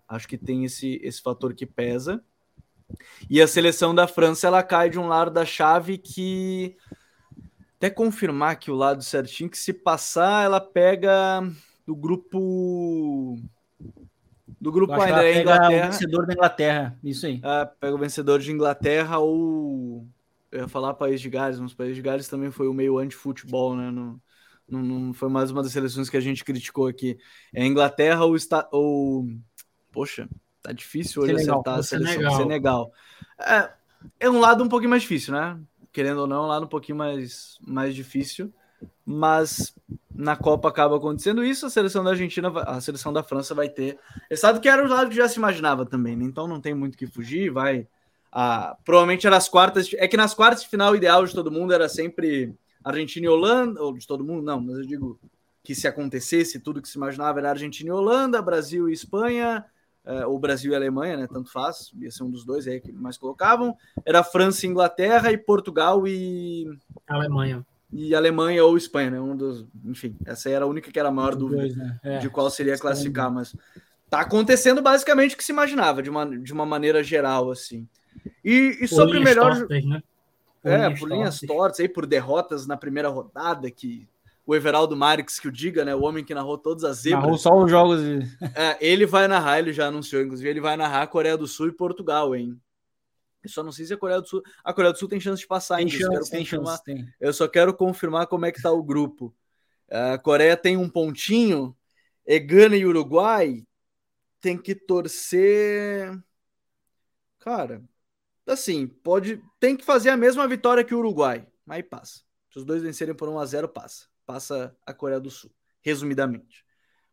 acho que tem esse, esse fator que pesa. E a seleção da França ela cai de um lado da chave que até confirmar aqui o lado certinho que se passar ela pega do grupo do grupo ainda é Inglaterra. O vencedor da Inglaterra, isso aí. Ah, pega o vencedor de Inglaterra ou eu ia falar País de Gales, mas País de Gales também foi o meio anti-futebol, né? No, não, não, foi mais uma das seleções que a gente criticou aqui. É Inglaterra ou, está, ou Poxa, tá difícil hoje Senegal, acertar a seleção Senegal. Senegal. É, é um lado um pouquinho mais difícil, né? Querendo ou não, é um lado um pouquinho mais, mais difícil. Mas na Copa acaba acontecendo isso, a seleção da Argentina, a seleção da França vai ter. Sabe que era o lado que já se imaginava também, né? Então não tem muito que fugir, vai. Ah, provavelmente era as quartas. É que nas quartas de final, o ideal de todo mundo era sempre Argentina e Holanda, ou de todo mundo, não, mas eu digo que se acontecesse tudo que se imaginava era Argentina e Holanda, Brasil e Espanha, uh, o Brasil e Alemanha, né? Tanto faz, ia ser um dos dois aí que mais colocavam. Era França e Inglaterra e Portugal e Alemanha. E Alemanha ou Espanha, né? Um dos, enfim, essa era a única que era a maior dúvida dois, né? é, de qual seria classificar, mas tá acontecendo basicamente o que se imaginava, de uma, de uma maneira geral, assim. E, e sobre o melhor. Tortas, né? É, por linhas tortas aí, por derrotas na primeira rodada, que o Everaldo Marques que o diga, né? O homem que narrou todas as zebras. Narrou só os jogos. É, ele vai narrar, ele já anunciou, inclusive, ele vai narrar Coreia do Sul e Portugal, hein? Eu só não sei se a Coreia do Sul. A Coreia do Sul tem chance de passar tem ainda. Chance, tem chance, tem. Eu só quero confirmar como é que tá o grupo. A Coreia tem um pontinho. É Gana e Uruguai. Tem que torcer. Cara, assim, pode. Tem que fazer a mesma vitória que o Uruguai. Mas passa. Se os dois vencerem por 1 a 0 passa passa a Coreia do Sul, resumidamente.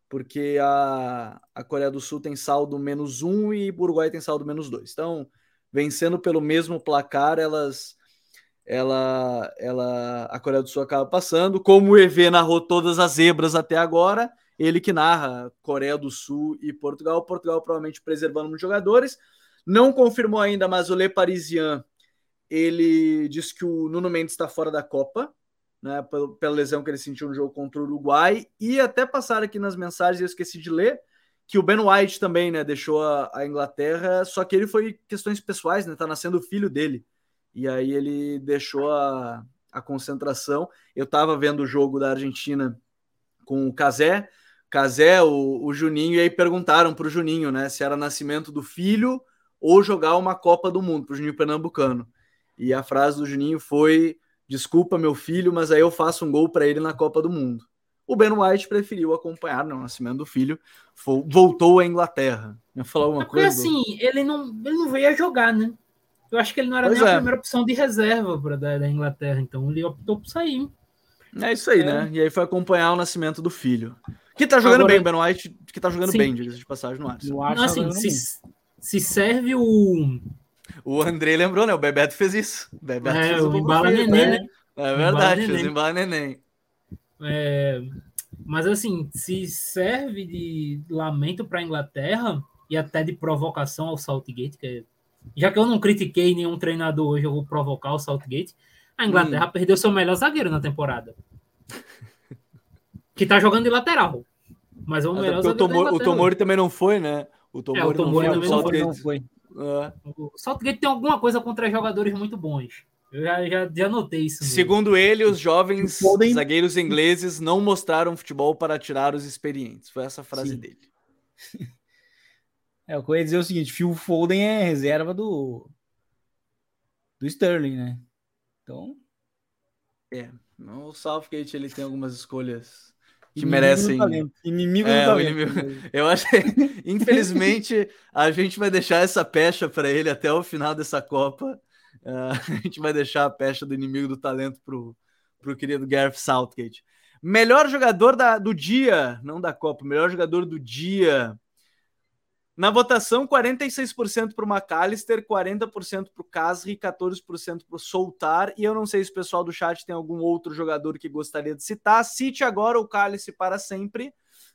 Porque a, a Coreia do Sul tem saldo menos um e o Uruguai tem saldo menos dois. Então, vencendo pelo mesmo placar, elas ela, ela, a Coreia do Sul acaba passando. Como o EV narrou todas as zebras até agora, ele que narra Coreia do Sul e Portugal. Portugal provavelmente preservando muitos jogadores. Não confirmou ainda, mas o Le Parisien ele disse que o Nuno Mendes está fora da Copa né, pela lesão que ele sentiu no jogo contra o Uruguai. E até passar aqui nas mensagens, eu esqueci de ler, que o Ben White também né, deixou a, a Inglaterra, só que ele foi questões pessoais, né? Tá nascendo o filho dele. E aí ele deixou a, a concentração. Eu estava vendo o jogo da Argentina com o Cazé, Cazé, o, o Juninho, e aí perguntaram para o Juninho né, se era nascimento do filho ou jogar uma Copa do Mundo para o Juninho Pernambucano. E a frase do Juninho foi: Desculpa, meu filho, mas aí eu faço um gol para ele na Copa do Mundo. O Ben White preferiu acompanhar né, o nascimento do filho, voltou à Inglaterra. Eu falar uma é coisa. Porque assim, ele não, ele não veio a jogar, né? Eu acho que ele não era pois nem é. a primeira opção de reserva para da, da, Inglaterra, então ele optou por sair. É isso aí, é. né? E aí foi acompanhar o nascimento do filho. Que tá jogando Agora, bem, o Ben White, que tá jogando sim. bem, diga de passagem no. No Arsenal assim, se, se serve o o André lembrou, né? O Bebeto fez isso. O Bebeto é, fez o embala neném, né? É verdade, fez o embala neném. É, mas assim, se serve de lamento para a Inglaterra e até de provocação ao Saltgate, que é, já que eu não critiquei nenhum treinador hoje, eu vou provocar o Saltgate. A Inglaterra hum. perdeu seu melhor zagueiro na temporada. que tá jogando de lateral. Mas é o melhor zagueiro. O Tomori, o Tomori também não foi, né? O Tomori, é, o Tomori não, foi, não foi. É. O Saltgate tem alguma coisa contra jogadores muito bons. Eu já, já, já notei isso. Mesmo. Segundo ele, os jovens zagueiros ingleses não mostraram futebol para tirar os experientes. Foi essa a frase Sim. dele. É, eu ia dizer o seguinte: Phil Foden é reserva do do Sterling, né? Então. É, o Southgate ele tem algumas escolhas que merecem. Inimigo é, do talento. Inimigo... Eu acho que, infelizmente, a gente vai deixar essa pecha para ele até o final dessa Copa. Uh, a gente vai deixar a pecha do inimigo do talento pro, pro querido Gareth Southgate. Melhor jogador da, do dia, não da Copa, melhor jogador do dia. Na votação, 46% para o McAllister, 40% para o Casri, 14% para o Soltar. E eu não sei se o pessoal do chat tem algum outro jogador que gostaria de citar. Cite agora o Cálice para sempre.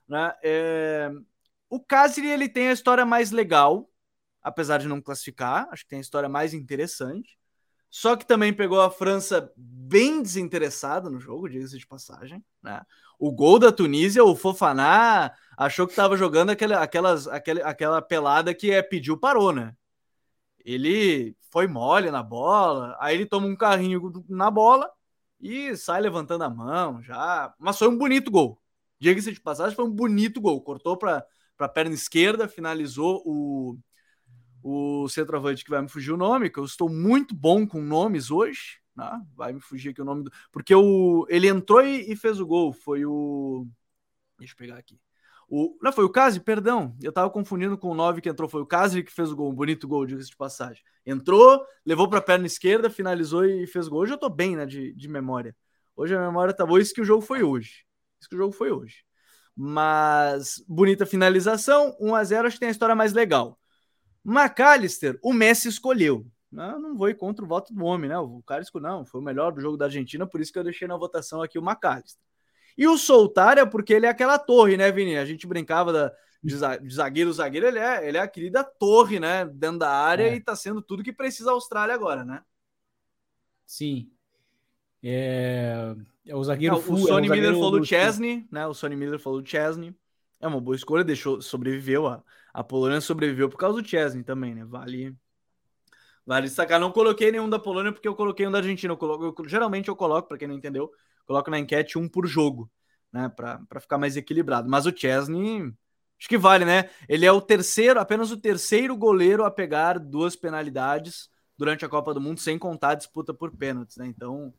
Né? É... O Casri ele tem a história mais legal, apesar de não classificar. Acho que tem a história mais interessante. Só que também pegou a França bem desinteressada no jogo, diga-se de passagem. Né? O gol da Tunísia, o Fofaná achou que estava jogando aquela, aquelas, aquela, aquela pelada que é pediu parou, né? Ele foi mole na bola, aí ele toma um carrinho na bola e sai levantando a mão já. Mas foi um bonito gol. Diga-se de passagem, foi um bonito gol. Cortou para a perna esquerda, finalizou o o centroavante que vai me fugir o nome, que eu estou muito bom com nomes hoje, né? vai me fugir aqui o nome do. Porque o, ele entrou e, fez o gol, foi o. Deixa eu pegar aqui. O, não, foi o Casi, perdão. Eu tava confundindo com o 9 que entrou. Foi o Casi que fez o gol, um bonito gol, diga-se de passagem. Entrou, levou para a perna esquerda, finalizou e fez o gol. Hoje eu tô bem, né, de, de memória. Hoje a memória tá boa. Isso que o jogo foi hoje. Isso que o jogo foi hoje. Mas bonita finalização, 1 a 0 acho que tem a história mais legal. McAllister, o Messi escolheu. Não, não vou ir contra o voto do homem, né? O cara escolheu, não, foi o melhor do jogo da Argentina, por isso que eu deixei na votação aqui o McAllister. E o Soltar é porque ele é aquela torre, né, Vini? A gente brincava da, de, zagueiro, zagueiro, ele é, ele é a querida torre, né? Dentro da área é. e tá sendo tudo que precisa a Austrália agora, né? Sim. É, é o zagueiro. Não, o Sonny é o Miller falou do Chesney, né? O Sonny Miller falou do Chesney. É uma boa escolha, deixou, sobreviveu. A, a Polônia sobreviveu por causa do Chesney também, né? Vale. Vale destacar. Não coloquei nenhum da Polônia porque eu coloquei um da Argentina. Eu coloco, eu, geralmente eu coloco, para quem não entendeu, coloco na enquete um por jogo, né? Para ficar mais equilibrado. Mas o Chesney, acho que vale, né? Ele é o terceiro, apenas o terceiro goleiro a pegar duas penalidades durante a Copa do Mundo, sem contar a disputa por pênaltis, né? Então,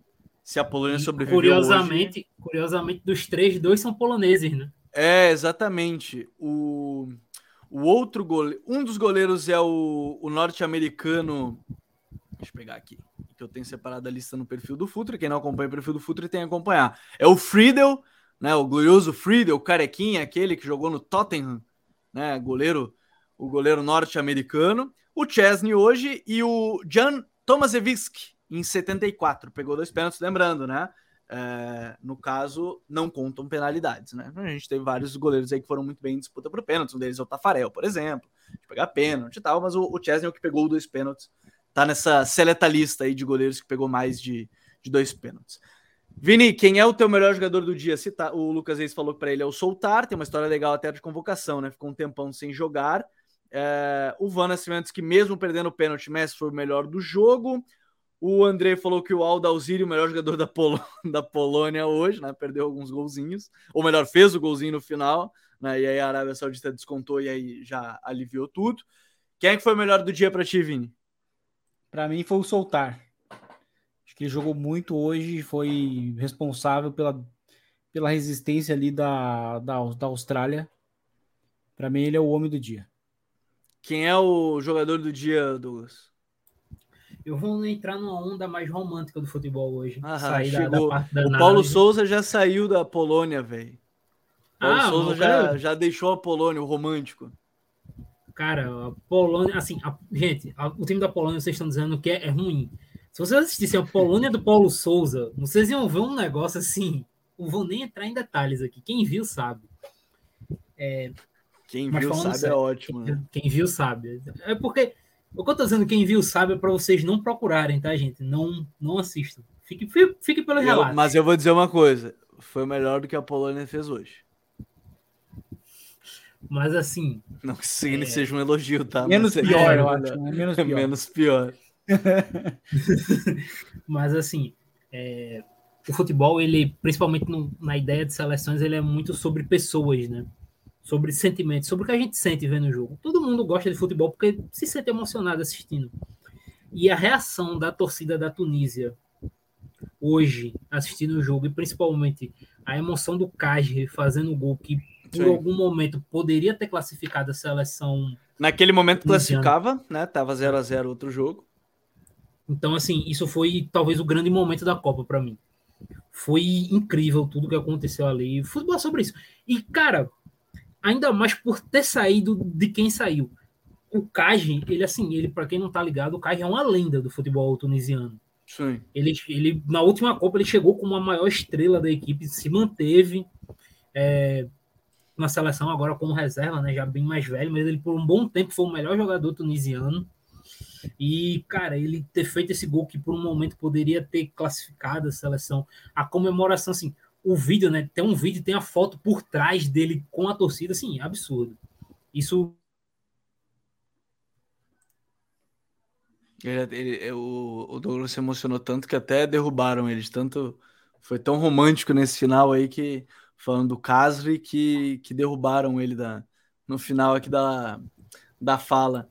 se a Polônia sobreviveu. Curiosamente, hoje... curiosamente, dos três, dois são poloneses, né? É, exatamente. O, o outro goleiro, um dos goleiros é o, o norte-americano. Deixa eu pegar aqui, que eu tenho separado a lista no perfil do Futre. Quem não acompanha o perfil do Futre tem que acompanhar. É o Friedel, né? O glorioso Friedel, o carequinha, aquele que jogou no Tottenham, né? Goleiro, o goleiro norte-americano. O Chesney hoje e o Jan Tomaszewski em 74. Pegou dois pênaltis, lembrando, né? É, no caso, não contam penalidades, né? A gente teve vários goleiros aí que foram muito bem em disputa por pênaltis, um deles é o Tafarel, por exemplo, de pegar pênalti e tal, mas o, o Chesney é o que pegou dois pênaltis, tá nessa seleta lista aí de goleiros que pegou mais de, de dois pênaltis. Vini, quem é o teu melhor jogador do dia? Tá, o Lucas Reis falou para ele é o Soltar, tem uma história legal até de convocação, né? Ficou um tempão sem jogar. É, o Van Nascimento, que mesmo perdendo o pênalti, Messi foi o melhor do jogo. O André falou que o Aldo Alziri, o melhor jogador da, Pol da Polônia hoje, né? Perdeu alguns golzinhos. Ou melhor, fez o golzinho no final, né? E aí a Arábia Saudita descontou e aí já aliviou tudo. Quem é que foi o melhor do dia para ti, Vini? Para mim foi o Soltar. Acho que ele jogou muito hoje e foi responsável pela, pela resistência ali da, da, da Austrália. Para mim, ele é o homem do dia. Quem é o jogador do dia, Douglas? Eu vou entrar numa onda mais romântica do futebol hoje. Aham, chegou. Da, da o Paulo Souza já saiu da Polônia, velho. Paulo ah, Souza já, já deixou a Polônia, o romântico. Cara, a Polônia, assim, a, gente, a, o time da Polônia vocês estão dizendo que é, é, ruim. Se vocês assistissem a Polônia do Paulo Souza, vocês iam ver um negócio assim. Não vou nem entrar em detalhes aqui. Quem viu sabe. É, quem viu sabe é sério, é ótimo. Quem, né? quem viu sabe. É porque o que eu tô dizendo, quem viu sabe, é para vocês não procurarem, tá, gente? Não, não assistam. Fique, fique, fique pelo relato. Mas eu vou dizer uma coisa: foi melhor do que a Polônia fez hoje. Mas assim. Não que isso é... seja um elogio, tá? Menos Mas pior, eu acho. Né? Menos pior. Menos pior. Mas assim, é... o futebol, ele, principalmente no, na ideia de seleções, ele é muito sobre pessoas, né? Sobre sentimentos, sobre o que a gente sente vendo o jogo. Todo mundo gosta de futebol porque se sente emocionado assistindo. E a reação da torcida da Tunísia hoje, assistindo o jogo, e principalmente a emoção do Cage fazendo o gol que por Sim. algum momento poderia ter classificado a seleção. Naquele momento classificava, né? Tava 0 a 0 outro jogo. Então, assim, isso foi talvez o grande momento da Copa para mim. Foi incrível tudo que aconteceu ali. Futebol é sobre isso. E, cara, ainda mais por ter saído de quem saiu. O Kaj, ele assim, ele para quem não tá ligado, o Kaj é uma lenda do futebol tunisiano. Sim. Ele, ele na última Copa ele chegou como a maior estrela da equipe, se manteve é, na seleção agora como reserva, né, já bem mais velho, mas ele por um bom tempo foi o melhor jogador tunisiano. E, cara, ele ter feito esse gol que por um momento poderia ter classificado a seleção, a comemoração, assim, o vídeo, né? Tem um vídeo, tem a foto por trás dele com a torcida, assim, absurdo. Isso. Ele, ele, o, o Douglas se emocionou tanto que até derrubaram eles. Tanto foi tão romântico nesse final aí que falando do Casri que, que derrubaram ele da, no final aqui da, da fala.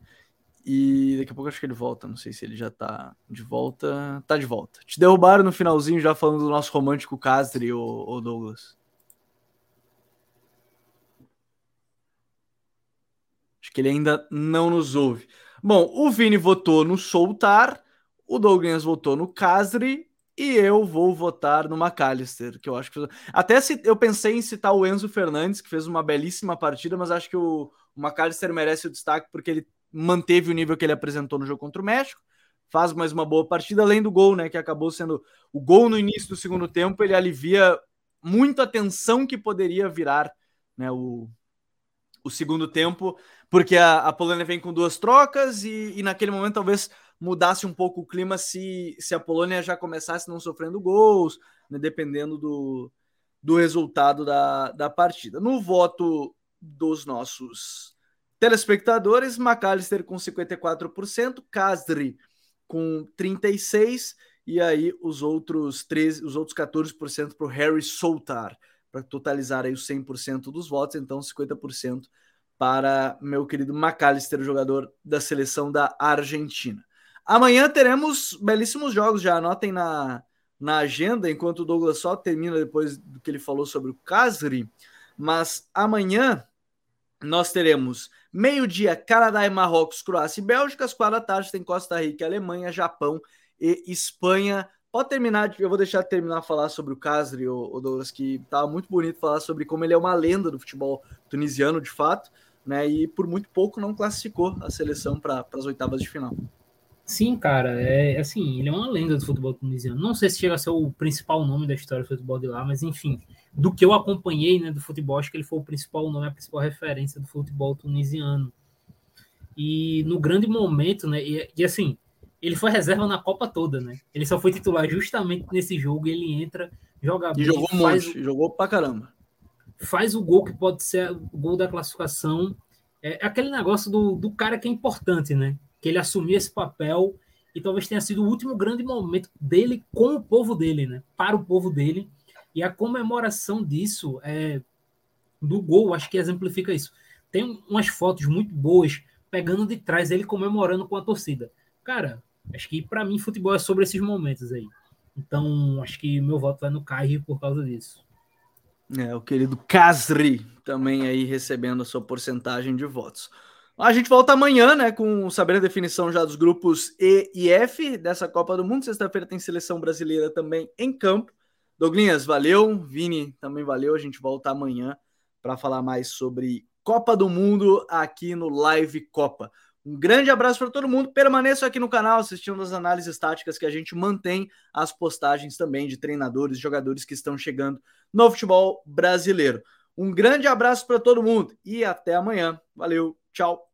E daqui a pouco acho que ele volta. Não sei se ele já tá de volta. Tá de volta. Te derrubaram no finalzinho já falando do nosso romântico Castri, ou Douglas. Acho que ele ainda não nos ouve. Bom, o Vini votou no Soltar, o Douglas votou no Casri e eu vou votar no McAllister, que eu acho que. Até se eu pensei em citar o Enzo Fernandes, que fez uma belíssima partida, mas acho que o, o McAllister merece o destaque porque ele manteve o nível que ele apresentou no jogo contra o México, faz mais uma boa partida, além do gol, né? Que acabou sendo o gol no início do segundo tempo, ele alivia muito a tensão que poderia virar né, o, o segundo tempo, porque a, a Polônia vem com duas trocas e, e, naquele momento talvez mudasse um pouco o clima se, se a Polônia já começasse não sofrendo gols, né, dependendo do, do resultado da, da partida. No voto dos nossos Telespectadores, McAllister com 54%, Casdri com 36% e aí os outros 13, os outros 14% para o Harry Soltar, para totalizar aí os 100% dos votos, então 50% para meu querido McAllister, jogador da seleção da Argentina. Amanhã teremos belíssimos jogos, já anotem na, na agenda, enquanto o Douglas só termina depois do que ele falou sobre o Casri, mas amanhã nós teremos meio-dia Canadá e Marrocos, Croácia e Bélgica. Às quatro da tarde tem Costa Rica, Alemanha, Japão e Espanha. Pode terminar, eu vou deixar de terminar a falar sobre o Casri, o, Douglas, que tá muito bonito falar sobre como ele é uma lenda do futebol tunisiano, de fato, né? E por muito pouco não classificou a seleção para as oitavas de final. Sim, cara, é assim, ele é uma lenda do futebol tunisiano. Não sei se chega a ser o principal nome da história do futebol de lá, mas enfim, do que eu acompanhei, né, do futebol, acho que ele foi o principal nome, a principal referência do futebol tunisiano. E no grande momento, né, e, e assim, ele foi reserva na Copa toda, né? Ele só foi titular justamente nesse jogo, ele entra, joga bem, e jogou um monte, o, jogou pra caramba. Faz o gol que pode ser o gol da classificação. É aquele negócio do, do cara que é importante, né? que ele assumiu esse papel e talvez tenha sido o último grande momento dele com o povo dele, né? Para o povo dele. E a comemoração disso, é, do gol, acho que exemplifica isso. Tem umas fotos muito boas pegando de trás ele comemorando com a torcida. Cara, acho que para mim futebol é sobre esses momentos aí. Então, acho que meu voto vai no Caio por causa disso. É, o querido Casri também aí recebendo a sua porcentagem de votos. A gente volta amanhã, né, com saber a definição já dos grupos E e F dessa Copa do Mundo. Sexta-feira tem seleção brasileira também em campo. Douglinhas, valeu. Vini, também valeu. A gente volta amanhã para falar mais sobre Copa do Mundo aqui no Live Copa. Um grande abraço para todo mundo. Permaneçam aqui no canal assistindo as análises táticas que a gente mantém as postagens também de treinadores, jogadores que estão chegando no futebol brasileiro. Um grande abraço para todo mundo e até amanhã. Valeu! Tchau.